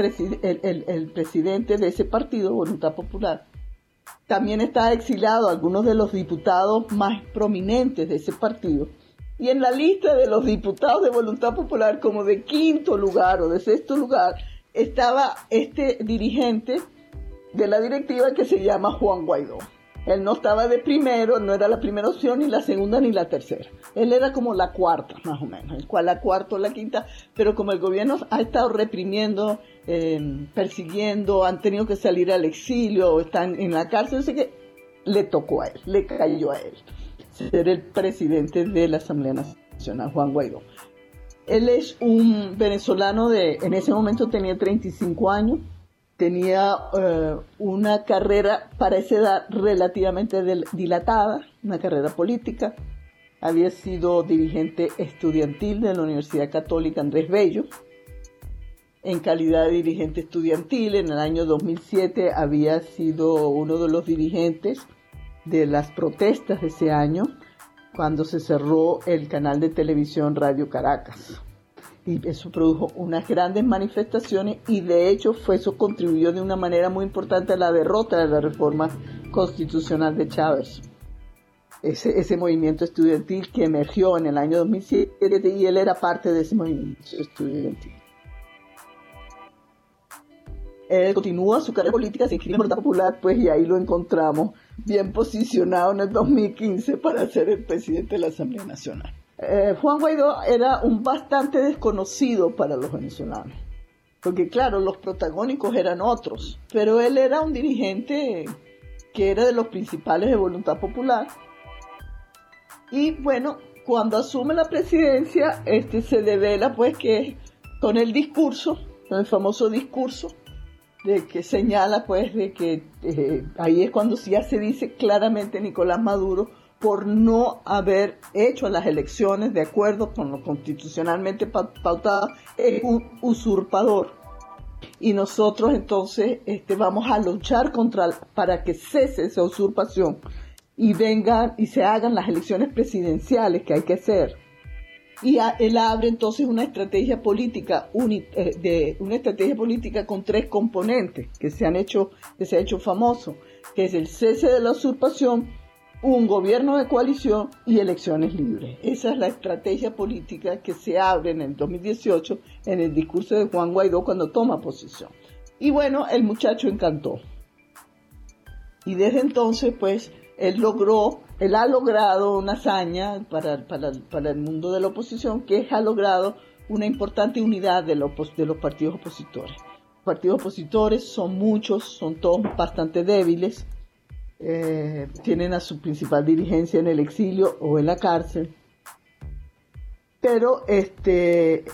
el presidente de ese partido, Voluntad Popular, también está exilado algunos de los diputados más prominentes de ese partido. Y en la lista de los diputados de Voluntad Popular, como de quinto lugar o de sexto lugar, estaba este dirigente de la directiva que se llama Juan Guaidó. Él no estaba de primero, no era la primera opción, ni la segunda, ni la tercera. Él era como la cuarta, más o menos, el cual la cuarta o la quinta, pero como el gobierno ha estado reprimiendo, eh, persiguiendo, han tenido que salir al exilio, están en la cárcel, sé que le tocó a él, le cayó a él ser el presidente de la Asamblea Nacional, Juan Guaidó. Él es un venezolano de, en ese momento tenía 35 años, tenía eh, una carrera para esa edad relativamente dilatada, una carrera política. Había sido dirigente estudiantil de la Universidad Católica Andrés Bello. En calidad de dirigente estudiantil, en el año 2007 había sido uno de los dirigentes de las protestas de ese año, cuando se cerró el canal de televisión Radio Caracas y eso produjo unas grandes manifestaciones y de hecho fue eso contribuyó de una manera muy importante a la derrota de la reforma constitucional de Chávez. Ese, ese movimiento estudiantil que emergió en el año 2007 y él era parte de ese movimiento estudiantil. Él continúa su carrera política, se inscribe en la Popular, pues y ahí lo encontramos bien posicionado en el 2015 para ser el presidente de la Asamblea Nacional. Eh, Juan Guaidó era un bastante desconocido para los venezolanos, porque claro, los protagónicos eran otros, pero él era un dirigente que era de los principales de Voluntad Popular. Y bueno, cuando asume la presidencia, este se devela pues que con el discurso, con el famoso discurso, de que señala pues de que eh, ahí es cuando ya se dice claramente Nicolás Maduro por no haber hecho las elecciones de acuerdo con lo constitucionalmente pautado, es un usurpador. Y nosotros entonces este, vamos a luchar contra, para que cese esa usurpación y vengan y se hagan las elecciones presidenciales que hay que hacer. Y él abre entonces una estrategia política, eh, de, una estrategia política con tres componentes que se han hecho, que se ha hecho famoso, que es el cese de la usurpación, un gobierno de coalición y elecciones libres. Esa es la estrategia política que se abre en el 2018 en el discurso de Juan Guaidó cuando toma posición. Y bueno, el muchacho encantó. Y desde entonces, pues, él logró, él ha logrado una hazaña para, para, el mundo de la oposición, que ha logrado una importante unidad de, de los partidos opositores. Los partidos opositores son muchos, son todos bastante débiles, eh, tienen a su principal dirigencia en el exilio o en la cárcel. Pero este,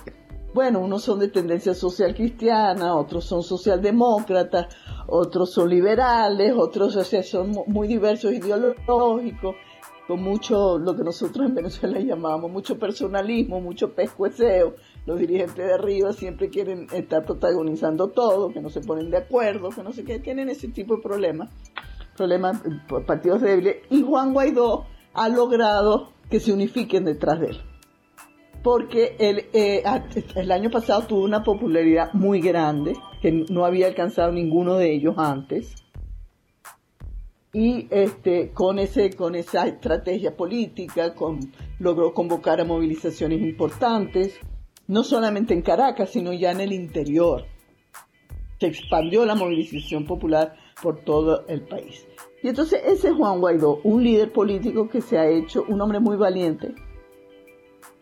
bueno, unos son de tendencia social cristiana, otros son socialdemócratas, otros son liberales, otros son muy diversos ideológicos, con mucho, lo que nosotros en Venezuela llamamos mucho personalismo, mucho pescueceo. Los dirigentes de arriba siempre quieren estar protagonizando todo, que no se ponen de acuerdo, que no sé qué, tienen ese tipo de problemas, problemas, partidos débiles. Y Juan Guaidó ha logrado que se unifiquen detrás de él porque el, eh, el año pasado tuvo una popularidad muy grande, que no había alcanzado ninguno de ellos antes. Y este, con, ese, con esa estrategia política con, logró convocar a movilizaciones importantes, no solamente en Caracas, sino ya en el interior. Se expandió la movilización popular por todo el país. Y entonces ese es Juan Guaidó, un líder político que se ha hecho un hombre muy valiente,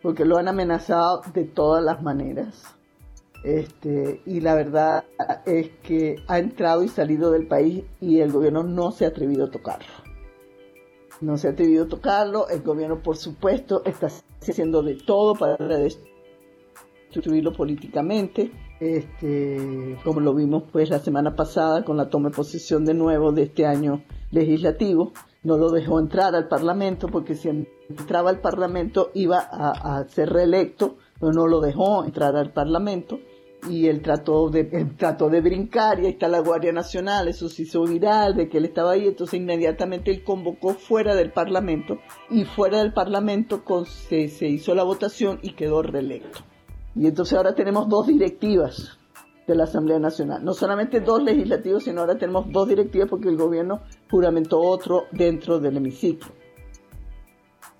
porque lo han amenazado de todas las maneras. Este, y la verdad es que ha entrado y salido del país y el gobierno no se ha atrevido a tocarlo. No se ha atrevido a tocarlo, el gobierno por supuesto está haciendo de todo para destruirlo políticamente, este, como lo vimos pues la semana pasada con la toma de posesión de nuevo de este año legislativo no lo dejó entrar al Parlamento porque si entraba al Parlamento iba a, ser reelecto, pero no lo dejó entrar al Parlamento y él trató de, trató de brincar y ahí está la Guardia Nacional, eso se hizo viral de que él estaba ahí, entonces inmediatamente él convocó fuera del Parlamento y fuera del Parlamento se hizo la votación y quedó reelecto. Y entonces ahora tenemos dos directivas de la Asamblea Nacional. No solamente dos legislativos, sino ahora tenemos dos directivas porque el gobierno juramentó otro dentro del hemiciclo.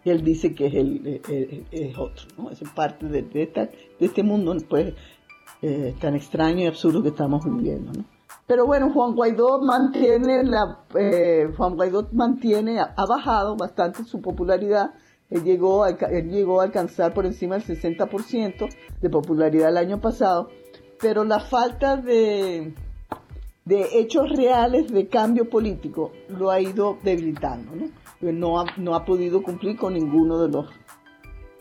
Y él dice que es, el, es otro, ¿no? Es parte de, de, este mundo pues, eh, tan extraño y absurdo que estamos viviendo, ¿no? Pero bueno, Juan Guaidó mantiene la, eh, Juan Guaidó mantiene, ha bajado bastante su popularidad. Él llegó, a, él llegó a alcanzar por encima del 60% de popularidad el año pasado pero la falta de, de hechos reales de cambio político lo ha ido debilitando, ¿no? No ha, no ha podido cumplir con ninguno de los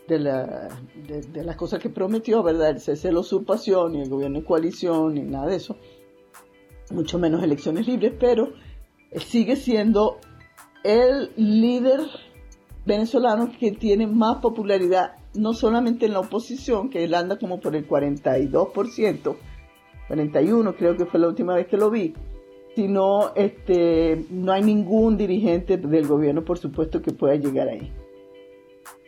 de, la, de, las cosas que prometió, ¿verdad? El cese de la usurpación, ni el gobierno de coalición, ni nada de eso, mucho menos elecciones libres, pero sigue siendo el líder venezolano que tiene más popularidad no solamente en la oposición, que él anda como por el 42%, 41 creo que fue la última vez que lo vi, sino este, no hay ningún dirigente del gobierno, por supuesto, que pueda llegar ahí,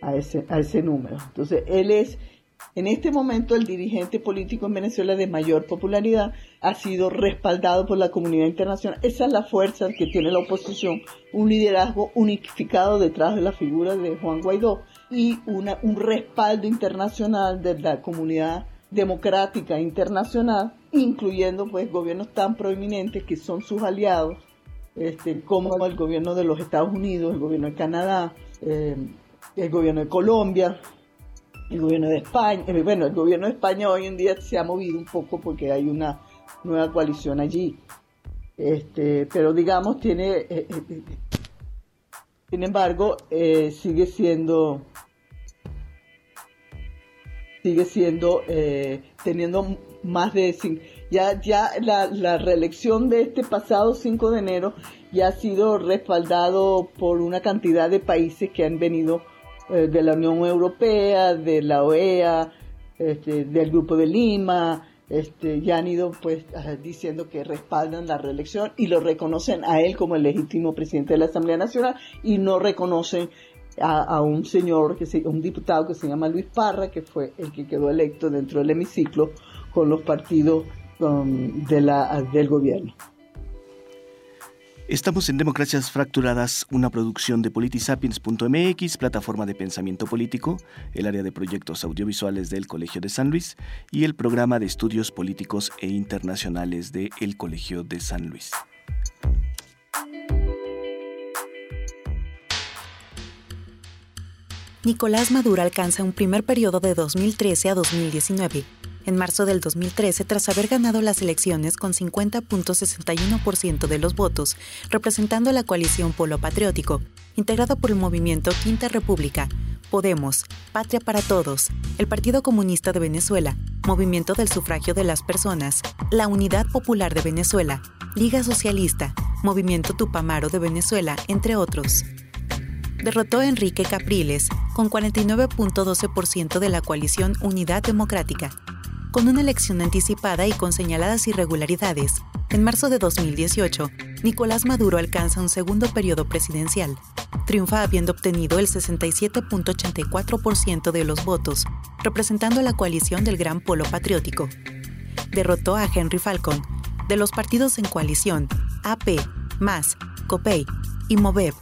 a ese, a ese número. Entonces, él es, en este momento, el dirigente político en Venezuela de mayor popularidad, ha sido respaldado por la comunidad internacional. Esa es la fuerza que tiene la oposición, un liderazgo unificado detrás de la figura de Juan Guaidó y un respaldo internacional de la comunidad democrática internacional, incluyendo pues gobiernos tan proeminentes que son sus aliados, este, como el gobierno de los Estados Unidos, el gobierno de Canadá, eh, el gobierno de Colombia, el gobierno de España. Eh, bueno, el gobierno de España hoy en día se ha movido un poco porque hay una nueva coalición allí. Este, pero digamos, tiene, eh, sin embargo, sigue siendo sigue siendo, eh, teniendo más de... Ya, ya la, la, reelección de este pasado 5 de enero ya ha sido respaldado por una cantidad de países que han venido eh, de la Unión Europea, de la OEA, este, del Grupo de Lima, este, ya han ido pues diciendo que respaldan la reelección y lo reconocen a él como el legítimo presidente de la Asamblea Nacional y no reconocen a, un señor, que se, un diputado que se llama Luis Parra, que fue el que quedó electo dentro del hemiciclo con los partidos um, de la, del gobierno. Estamos en Democracias Fracturadas, una producción de politisapiens.mx, plataforma de pensamiento político, el área de proyectos audiovisuales del Colegio de San Luis y el programa de estudios políticos e internacionales del el Colegio de San Luis. Nicolás Maduro alcanza un primer periodo de 2013 a 2019. En marzo del 2013, tras haber ganado las elecciones con 50.61% de los votos, representando la coalición Polo Patriótico, integrada por el movimiento Quinta República, Podemos, Patria para Todos, el Partido Comunista de Venezuela, Movimiento del Sufragio de las Personas, la Unidad Popular de Venezuela, Liga Socialista, Movimiento Tupamaro de Venezuela, entre otros. Derrotó a Enrique Capriles con 49.12% de la coalición Unidad Democrática. Con una elección anticipada y con señaladas irregularidades, en marzo de 2018, Nicolás Maduro alcanza un segundo periodo presidencial. Triunfa habiendo obtenido el 67.84% de los votos, representando a la coalición del Gran Polo Patriótico. Derrotó a Henry Falcon, de los partidos en coalición AP, MAS, COPEI y MOVEB,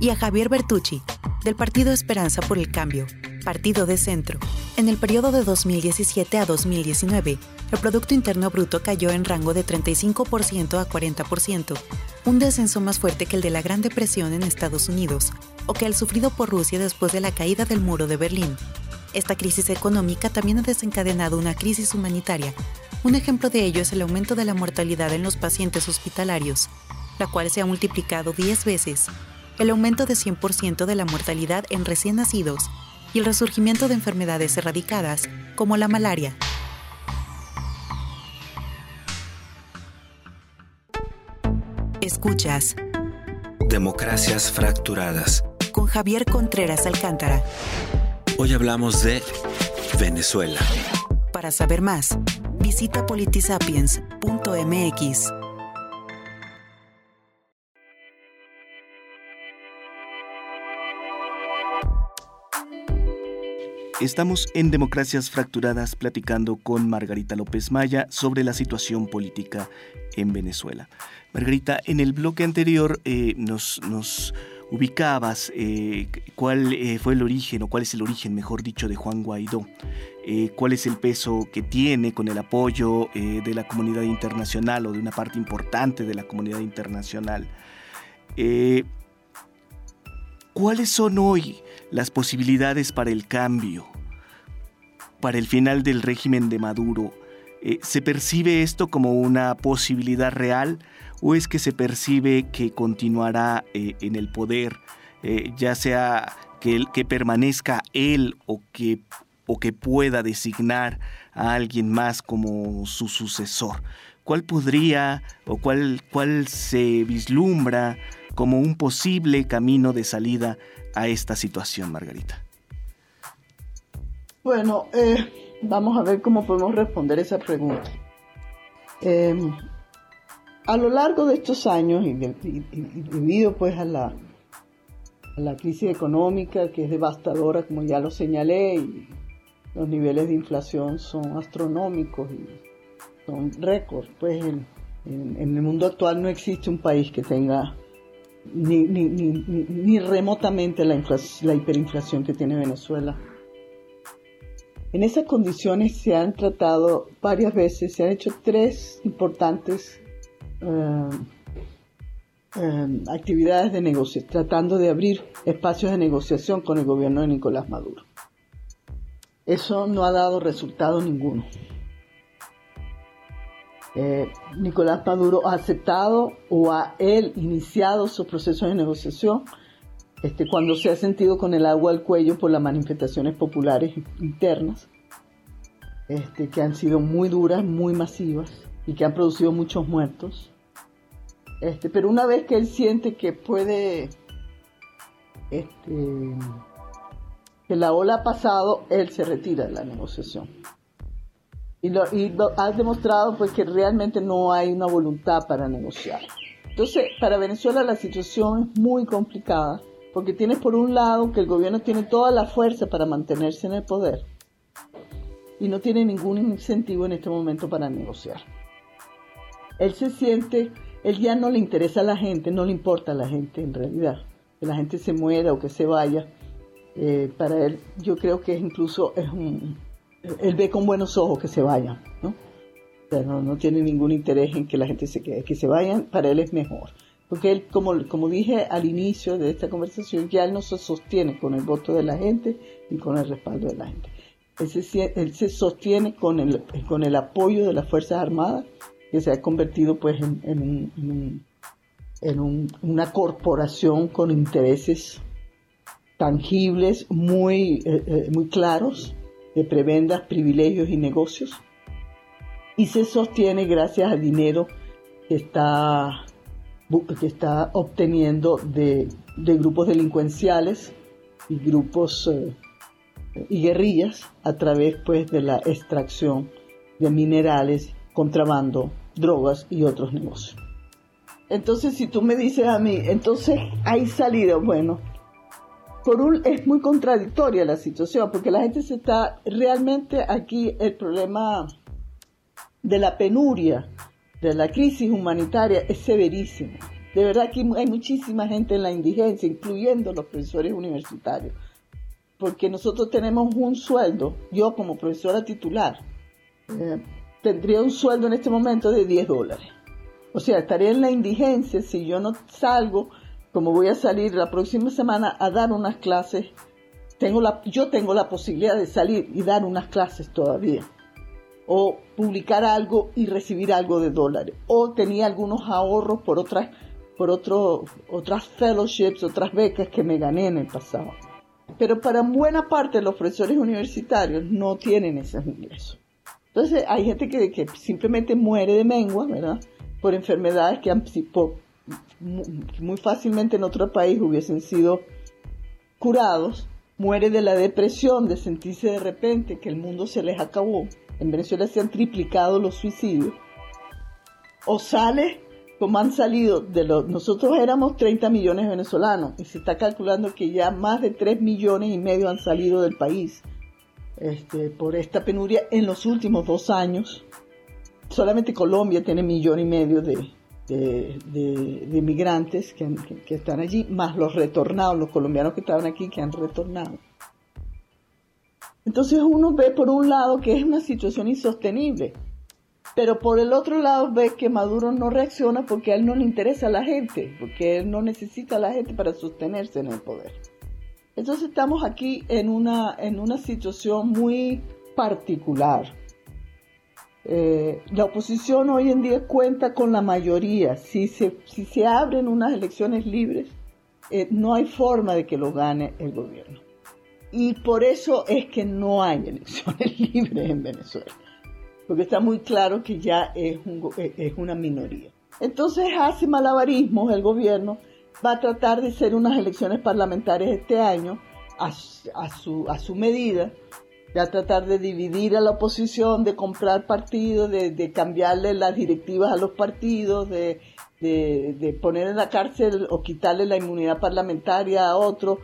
y a Javier Bertucci, del Partido Esperanza por el Cambio, partido de centro. En el periodo de 2017 a 2019, el Producto Interno Bruto cayó en rango de 35% a 40%, un descenso más fuerte que el de la Gran Depresión en Estados Unidos o que el sufrido por Rusia después de la caída del muro de Berlín. Esta crisis económica también ha desencadenado una crisis humanitaria. Un ejemplo de ello es el aumento de la mortalidad en los pacientes hospitalarios, la cual se ha multiplicado 10 veces, el aumento de 100% de la mortalidad en recién nacidos y el resurgimiento de enfermedades erradicadas, como la malaria. Escuchas Democracias Fracturadas con Javier Contreras Alcántara. Hoy hablamos de Venezuela. Para saber más, visita politisapiens.mx. Estamos en Democracias Fracturadas platicando con Margarita López Maya sobre la situación política en Venezuela. Margarita, en el bloque anterior eh, nos, nos, ubicabas eh, cuál eh, fue el origen, o cuál es el origen, mejor dicho, de Juan Guaidó, cuál es el peso que tiene con el apoyo de la comunidad internacional o de una parte importante de la comunidad internacional. ¿Cuáles son hoy las posibilidades para el cambio, para el final del régimen de Maduro? Eh, ¿Se percibe esto como una posibilidad real o es que se percibe que continuará eh, en el poder, eh, ya sea que, que permanezca él o que, o que pueda designar a alguien más como su sucesor? ¿Cuál podría o cuál, cuál se vislumbra como un posible camino de salida a esta situación, Margarita? Bueno, eh, vamos a ver cómo podemos responder esa pregunta. Em, a lo largo de estos años y, debido pues a la, a la crisis económica que es devastadora, como ya lo señalé, y los niveles de inflación son astronómicos y son récords, pues en, en el mundo actual no existe un país que tenga ni, ni, ni, ni remotamente la, la hiperinflación que tiene Venezuela. En esas condiciones se han tratado varias veces, se han hecho tres importantes eh, actividades de negocio, tratando de abrir espacios de negociación con el gobierno de Nicolás Maduro. Eso no ha dado resultado ninguno. Eh, Nicolás Maduro ha aceptado o ha él iniciado su proceso de negociación este, cuando se ha sentido con el agua al cuello por las manifestaciones populares internas, este, que han sido muy duras, muy masivas y que han producido muchos muertos. Este, pero una vez que él siente que puede, este, que la ola ha pasado, él se retira de la negociación y, lo, ha demostrado pues que realmente no hay una voluntad para negociar. Entonces, para Venezuela la situación es muy complicada, porque tienes por un lado que el gobierno tiene toda la fuerza para mantenerse en el poder y no tiene ningún incentivo en este momento para negociar. Él se siente, él ya no le interesa a la gente, no le importa a la gente en realidad, que la gente se muera o que se vaya. Eh, para él yo creo que incluso es un, él ve con buenos ojos que se vayan, ¿no? no, tiene ningún interés en que la gente se quede, que se vayan, para él es mejor. Porque él, como, como dije al inicio de esta conversación, ya él no se sostiene con el voto de la gente y con el respaldo de la gente. Él se, él se sostiene con el, con el apoyo de las Fuerzas Armadas, que se ha convertido pues en, en, un, en una corporación con intereses tangibles, muy, eh, eh, muy claros, de prebendas, privilegios y negocios. Y se sostiene gracias al dinero que está, que está obteniendo de, grupos delincuenciales y grupos eh, y guerrillas a través pues de la extracción de minerales, contrabando, drogas y otros negocios. Entonces, si tú me dices a mí, entonces hay salida, bueno, por un, es muy contradictoria la situación, porque la gente se está, realmente aquí el problema de la penuria, de la crisis humanitaria es severísimo. De verdad que hay muchísima gente en la indigencia, incluyendo los profesores universitarios, porque nosotros tenemos un sueldo, yo como profesora titular, eh, tendría un sueldo en este momento de 10 dólares. O sea, estaría en la indigencia si yo no salgo, como voy a salir la próxima semana a dar unas clases. Tengo la, yo tengo la posibilidad de salir y dar unas clases todavía. O publicar algo y recibir algo de dólares. O tenía algunos ahorros por otras, por otro, otras fellowships, otras becas que me gané en el pasado. Pero para buena parte de los profesores universitarios no tienen esos ingresos. Entonces hay gente que, que simplemente muere de mengua, ¿verdad? Por enfermedades que han, muy fácilmente en otro país hubiesen sido curados. Muere de la depresión, de sentirse de repente que el mundo se les acabó. En Venezuela se han triplicado los suicidios. O sale como han salido de los, nosotros éramos 30 millones de venezolanos y se está calculando que ya más de 3 millones y medio han salido del país este, por esta penuria en los últimos dos años. Solamente Colombia tiene millón y medio de, de, migrantes que, que, están allí, más los retornados, los colombianos que estaban aquí que han retornado. Entonces uno ve por un lado que es una situación insostenible, pero por el otro lado ve que Maduro no reacciona porque a él no le interesa a la gente, porque él no necesita a la gente para sostenerse en el poder. Entonces estamos aquí en una, en una situación muy particular. Eh, la oposición hoy en día cuenta con la mayoría. Si se, si se abren unas elecciones libres, eh, no hay forma de que lo gane el gobierno. Y por eso es que no hay elecciones libres en Venezuela. Porque está muy claro que ya es, un, es una minoría. Entonces hace malabarismos el gobierno va a tratar de hacer unas elecciones parlamentarias este año a, su, a su medida, va a tratar de dividir a la oposición, de comprar partidos, de, cambiarle las directivas a los partidos, de, de, poner en la cárcel o quitarle la inmunidad parlamentaria a otro,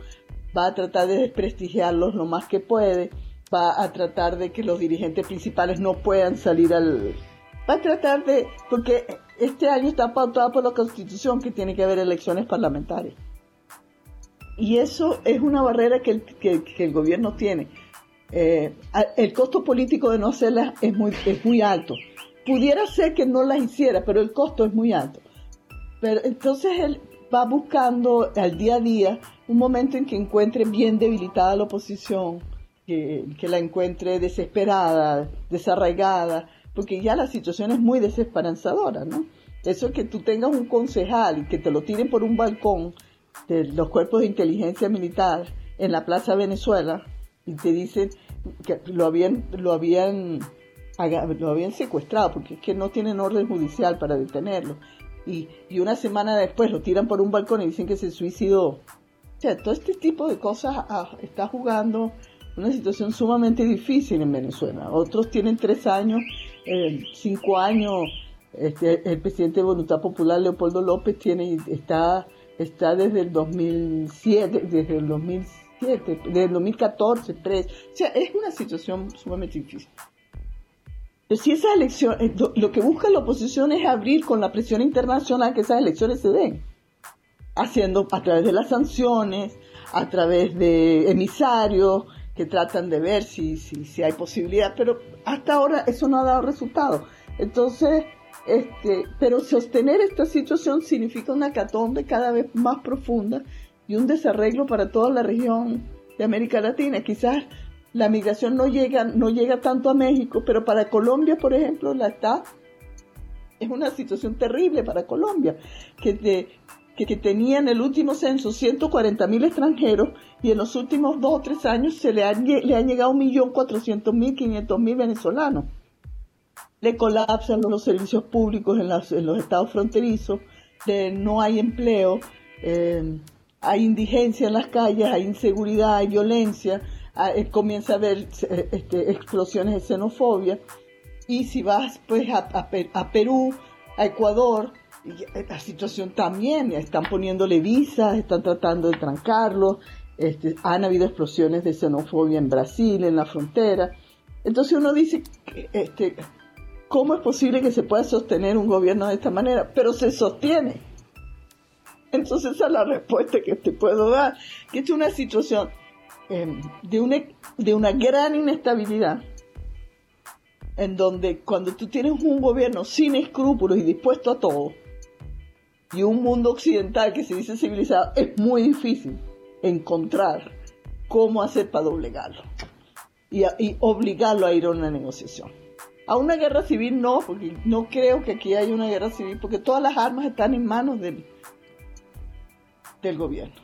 va a tratar de desprestigiarlos lo más que puede, va a tratar de que los dirigentes principales no puedan salir al... Va a tratar de... porque este año está pautado por la Constitución que tiene que haber elecciones parlamentarias. Y eso es una barrera que el, gobierno tiene. Eh, el costo político de no hacerlas es muy, es muy alto. Pudiera ser que no las hiciera, pero el costo es muy alto. Pero entonces él va buscando al día a día un momento en que encuentre bien debilitada la oposición, que, que la encuentre desesperada, desarraigada, porque ya la situación es muy desesperanzadora, ¿no? Eso que tú tengas un concejal y que te lo tiren por un balcón de los cuerpos de inteligencia militar en la Plaza Venezuela y te dicen que lo habían, lo habían, lo habían secuestrado porque es que no tienen orden judicial para detenerlo. Y, y una semana después lo tiran por un balcón y dicen que se suicidó. O sea, todo este tipo de cosas ah, está jugando una situación sumamente difícil en Venezuela. Otros tienen tres años, eh, cinco años. Este, el presidente de Voluntad Popular, Leopoldo López, tiene, está, está desde el 2007, desde el 2007, desde el 2014, 3. O sea, es una situación sumamente difícil. Pero si esa elección, eh, lo, que busca la oposición es abrir con la presión internacional que esas elecciones se den, haciendo a través de las sanciones, a través de emisarios, que tratan de ver si, si, si hay posibilidad, pero hasta ahora eso no ha dado resultado. Entonces, este, pero sostener esta situación significa una catombe cada vez más profunda y un desarreglo para toda la región de América Latina. Quizás la migración no llega, no llega tanto a México, pero para Colombia, por ejemplo, la está. Es una situación terrible para Colombia, que, que tenía en el último censo 140 mil extranjeros y en los últimos dos o tres años se le han, le han llegado 1.400.000, 500.000 venezolanos. Le colapsan los servicios públicos en, los estados fronterizos, no hay empleo, eh, hay indigencia en las calles, hay inseguridad, hay violencia, eh, comienza a haber eh, este, explosiones de xenofobia. Y si vas pues a, a Perú, a Ecuador, la situación también, están poniéndole visas, están tratando de trancarlo, este, han habido explosiones de xenofobia en Brasil, en la frontera. Entonces uno dice, este, ¿cómo es posible que se pueda sostener un gobierno de esta manera? Pero se sostiene. Entonces esa es la respuesta que te puedo dar, que es una situación em, de, una, de una gran inestabilidad, en donde cuando tú tienes un gobierno sin escrúpulos y dispuesto a todo, y un mundo occidental que se dice civilizado, es muy difícil encontrar cómo hacer para doblegarlo y, obligarlo a ir a una negociación. A una guerra civil no, porque no creo que aquí haya una guerra civil, porque todas las armas están en manos del, del gobierno.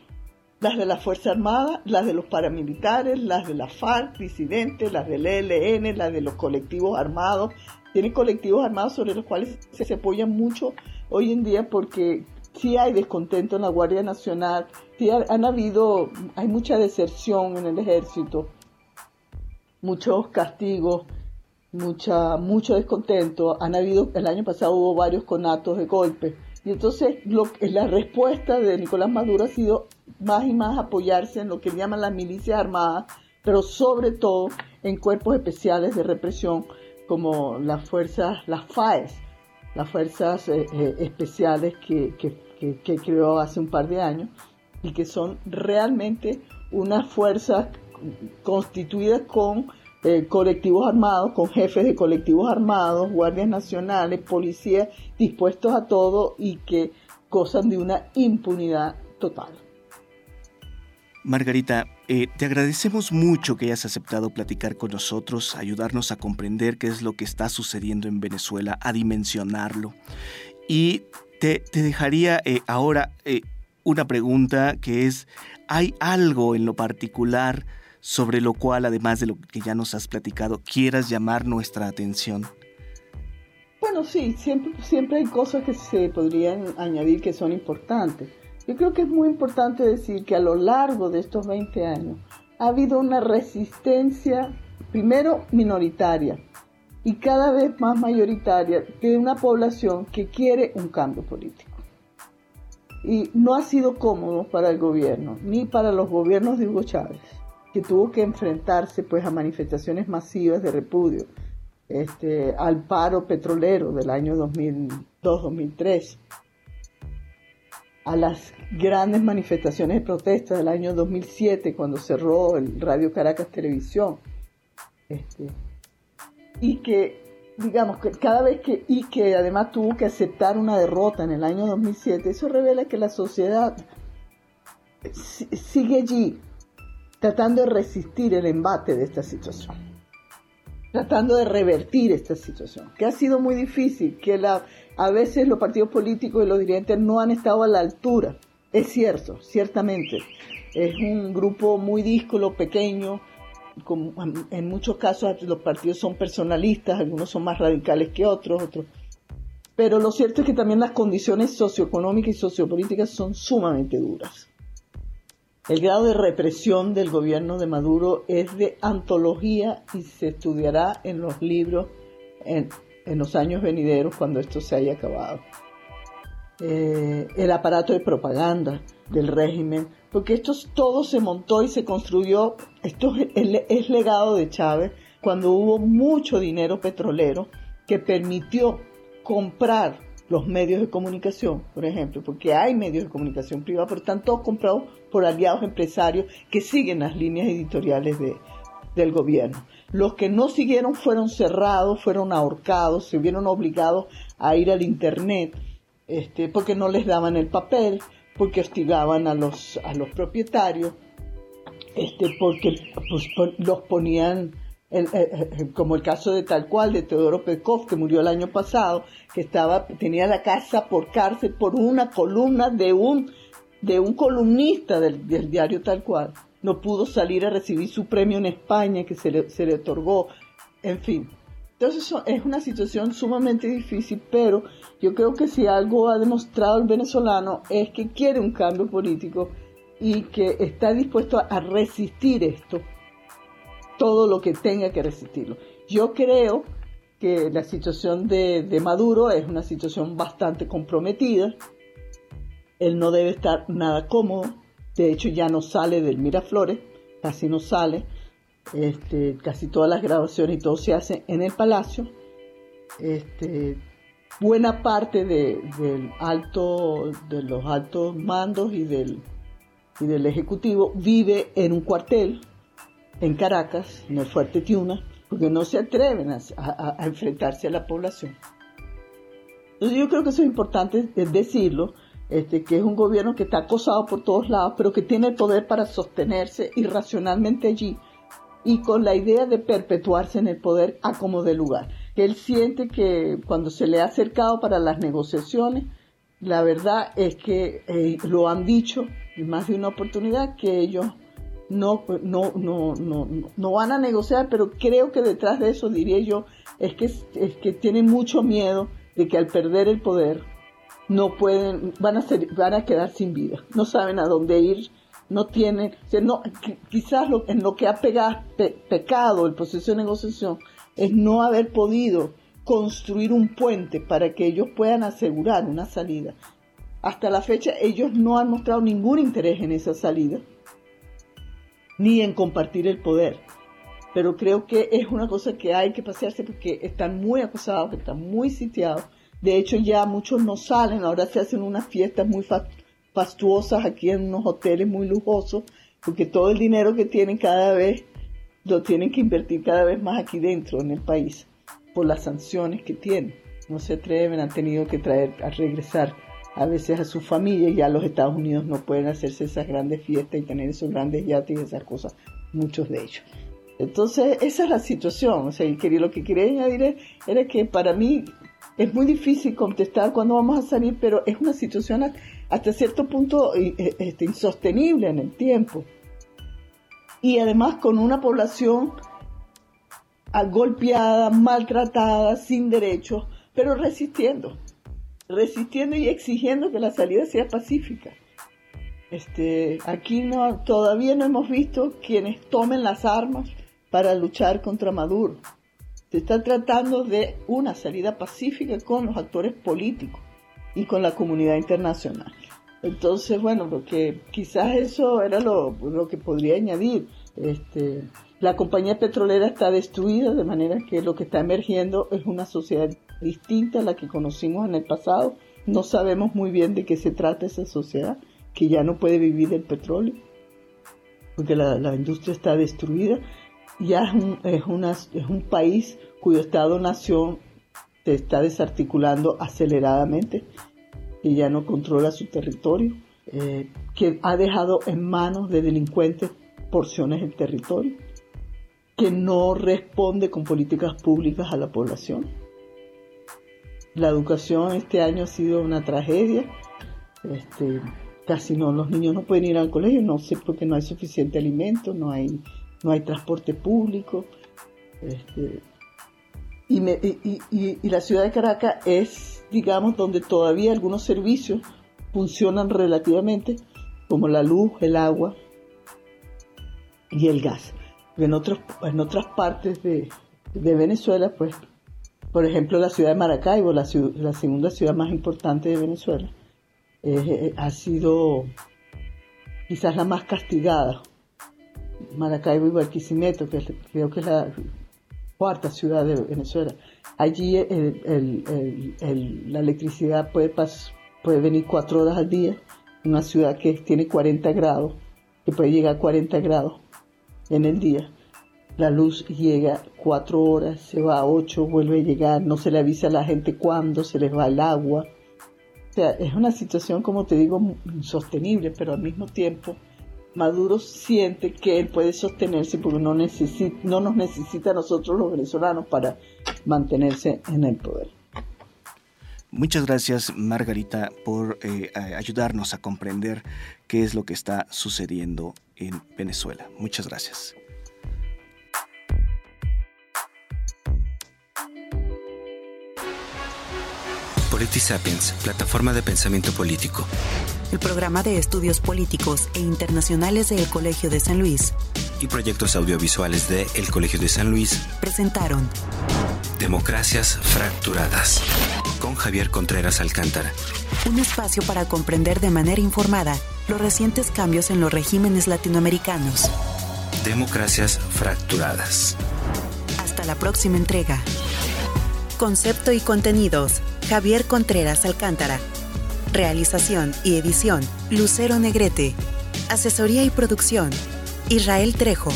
Las de la Fuerza Armada, las de los paramilitares, las de la FARC, disidentes, las del ELN, las de los colectivos armados. Tiene colectivos armados sobre los cuales se apoyan mucho hoy en día porque sí hay descontento en la Guardia Nacional, sí han habido, hay mucha deserción en el ejército, muchos castigos, mucha, mucho descontento, han habido, el año pasado hubo varios conatos de golpe, y entonces lo, la respuesta de Nicolás Maduro ha sido más y más apoyarse en lo que llaman las milicias armadas, pero sobre todo en cuerpos especiales de represión como las fuerzas, las FAES, las fuerzas eh, eh, especiales que, creó hace un par de años y que son realmente unas fuerzas constituidas con eh, colectivos armados, con jefes de colectivos armados, guardias nacionales, policías dispuestos a todo y que gozan de una impunidad total. Margarita, eh, te agradecemos mucho que hayas aceptado platicar con nosotros, ayudarnos a comprender qué es lo que está sucediendo en Venezuela, a dimensionarlo. Y te, dejaría eh, ahora una pregunta que es, ¿hay algo en lo particular sobre lo cual, además de lo que ya nos has platicado, quieras llamar nuestra atención? Bueno, sí, siempre, siempre hay cosas que se podrían añadir que son importantes. Yo creo que es muy importante decir que a lo largo de estos 20 años ha habido una resistencia, primero minoritaria y cada vez más mayoritaria, de una población que quiere un cambio político. Y no ha sido cómodo para el gobierno, ni para los gobiernos de Hugo Chávez, que tuvo que enfrentarse pues a manifestaciones masivas de repudio, este, al paro petrolero del año 2002-2003 a las grandes manifestaciones de protesta del año 2007 cuando cerró el Radio Caracas Televisión. Este, y que, digamos, que cada vez que, y que además tuvo que aceptar una derrota en el año 2007, eso revela que la sociedad sigue allí tratando de resistir el embate de esta situación, tratando de revertir esta situación, que ha sido muy difícil, que la a veces los partidos políticos y los dirigentes no han estado a la altura. Es cierto, ciertamente. Es un grupo muy díscolo, pequeño. en muchos casos los partidos son personalistas, algunos son más radicales que otros, otros. Pero lo cierto es que también las condiciones socioeconómicas y sociopolíticas son sumamente duras. El grado de represión del gobierno de Maduro es de antología y se estudiará en los libros en, los años venideros cuando esto se haya acabado. Eh, el aparato de propaganda del régimen, porque esto todo se montó y se construyó, esto es, legado de Chávez, cuando hubo mucho dinero petrolero que permitió comprar los medios de comunicación, por ejemplo, porque hay medios de comunicación privados, pero están todos comprados por aliados empresarios que siguen las líneas editoriales de, del gobierno. Los que no siguieron fueron cerrados, fueron ahorcados, se vieron obligados a ir al Internet este, porque no les daban el papel, porque hostigaban a los, a los propietarios, este, porque los ponían como el caso de tal cual de Teodoro Pekov, que murió el año pasado, que estaba, tenía la casa por cárcel por una columna de un, de un columnista del, diario tal cual. No pudo salir a recibir su premio en España que se le, se le otorgó. En fin, entonces es una situación sumamente difícil, pero yo creo que si algo ha demostrado el venezolano es que quiere un cambio político y que está dispuesto a resistir esto, todo lo que tenga que resistirlo. Yo creo que la situación de, Maduro es una situación bastante comprometida. Él no debe estar nada cómodo. De hecho, ya no sale del Miraflores, casi no sale este, casi todas las grabaciones y todo se hace en el palacio. Este, buena parte de, del alto, de los altos mandos y del, y del ejecutivo vive en un cuartel en Caracas, en el Fuerte Tiuna, porque no se atreven a, enfrentarse a la población. Entonces yo creo que eso es importante decirlo, este, que es un gobierno que está acosado por todos lados, pero que tiene el poder para sostenerse irracionalmente allí y con la idea de perpetuarse en el poder a como de lugar. Él siente que cuando se le ha acercado para las negociaciones, la verdad es que eh, lo han dicho en más de una oportunidad que ellos no, no, no, no, no van a negociar, pero creo que detrás de eso, diría yo, es que, es que tienen mucho miedo de que al perder el poder no pueden, van a, ser, van a quedar sin vida, no saben a dónde ir, no tienen, no, quizás lo, en lo que ha pegado, pecado el proceso de negociación es no haber podido construir un puente para que ellos puedan asegurar una salida. Hasta la fecha ellos no han mostrado ningún interés en esa salida, ni en compartir el poder. Pero creo que es una cosa que hay que pasearse porque están muy acosados, están muy sitiados. De hecho ya muchos no salen, ahora se hacen unas fiestas muy fastuosas aquí en unos hoteles muy lujosos, porque todo el dinero que tienen cada vez lo tienen que invertir cada vez más aquí dentro en el país por las sanciones que tienen. No se atreven, han tenido que traer a regresar a veces a su familia ya los Estados Unidos no pueden hacerse esas grandes fiestas y tener esos grandes yates y esas cosas, muchos de ellos. Entonces, esa es la situación. O sea, lo que quería añadir era que para mí es muy difícil contestar cuándo vamos a salir, pero es una situación hasta cierto punto eh, este, insostenible en el tiempo. Y además con una población golpeada, maltratada, sin derechos, pero resistiendo, resistiendo y exigiendo que la salida sea pacífica. Este, aquí no, todavía no hemos visto quienes tomen las armas para luchar contra Maduro. Se está tratando de una salida pacífica con los actores políticos y con la comunidad internacional. Entonces, bueno, lo que quizás eso era lo, lo que podría añadir. Este, la compañía petrolera está destruida, de manera que lo que está emergiendo es una sociedad distinta a la que conocimos en el pasado. No sabemos muy bien de qué se trata esa sociedad, que ya no puede vivir del petróleo, porque la, industria está destruida. Ya es un, es un país cuyo Estado-nación se está desarticulando aceleradamente que ya no controla su territorio, eh, que ha dejado en manos de delincuentes porciones del territorio, que no responde con políticas públicas a la población. La educación este año ha sido una tragedia. Este, casi no, los niños no pueden ir al colegio, no sé porque no hay suficiente alimento, no hay, no hay transporte público. Este, y, y, la ciudad de Caracas es, digamos, donde todavía algunos servicios funcionan relativamente, como la luz, el agua y el gas. En, otros, en otras partes de, Venezuela, pues, por ejemplo, la ciudad de Maracaibo, la, la segunda ciudad más importante de Venezuela, eh, ha sido quizás la más castigada. Maracaibo y Barquisimeto, que creo que es la cuarta ciudad de Venezuela. Allí la electricidad puede, puede venir cuatro horas al día, una ciudad que tiene 40 grados, que puede llegar a 40 grados en el día. La luz llega cuatro horas, se va a ocho, vuelve a llegar, no se le avisa a la gente cuándo, se les va el agua. O sea, es una situación, como te digo, insostenible, pero al mismo tiempo Maduro siente que él puede sostenerse porque no, necesita, no nos necesita a nosotros los venezolanos para mantenerse en el poder. Muchas gracias Margarita por eh, ayudarnos a comprender qué es lo que está sucediendo en Venezuela. Muchas gracias. Politisapiens, plataforma de pensamiento político. El programa de estudios políticos e internacionales del Colegio de San Luis. Y proyectos audiovisuales de El Colegio de San Luis. Presentaron Democracias Fracturadas. Con Javier Contreras Alcántara. Un espacio para comprender de manera informada los recientes cambios en los regímenes latinoamericanos. Democracias Fracturadas. Hasta la próxima entrega. Concepto y contenidos. Javier Contreras Alcántara. Realización y edición. Lucero Negrete. Asesoría y producción. Israel Trejo.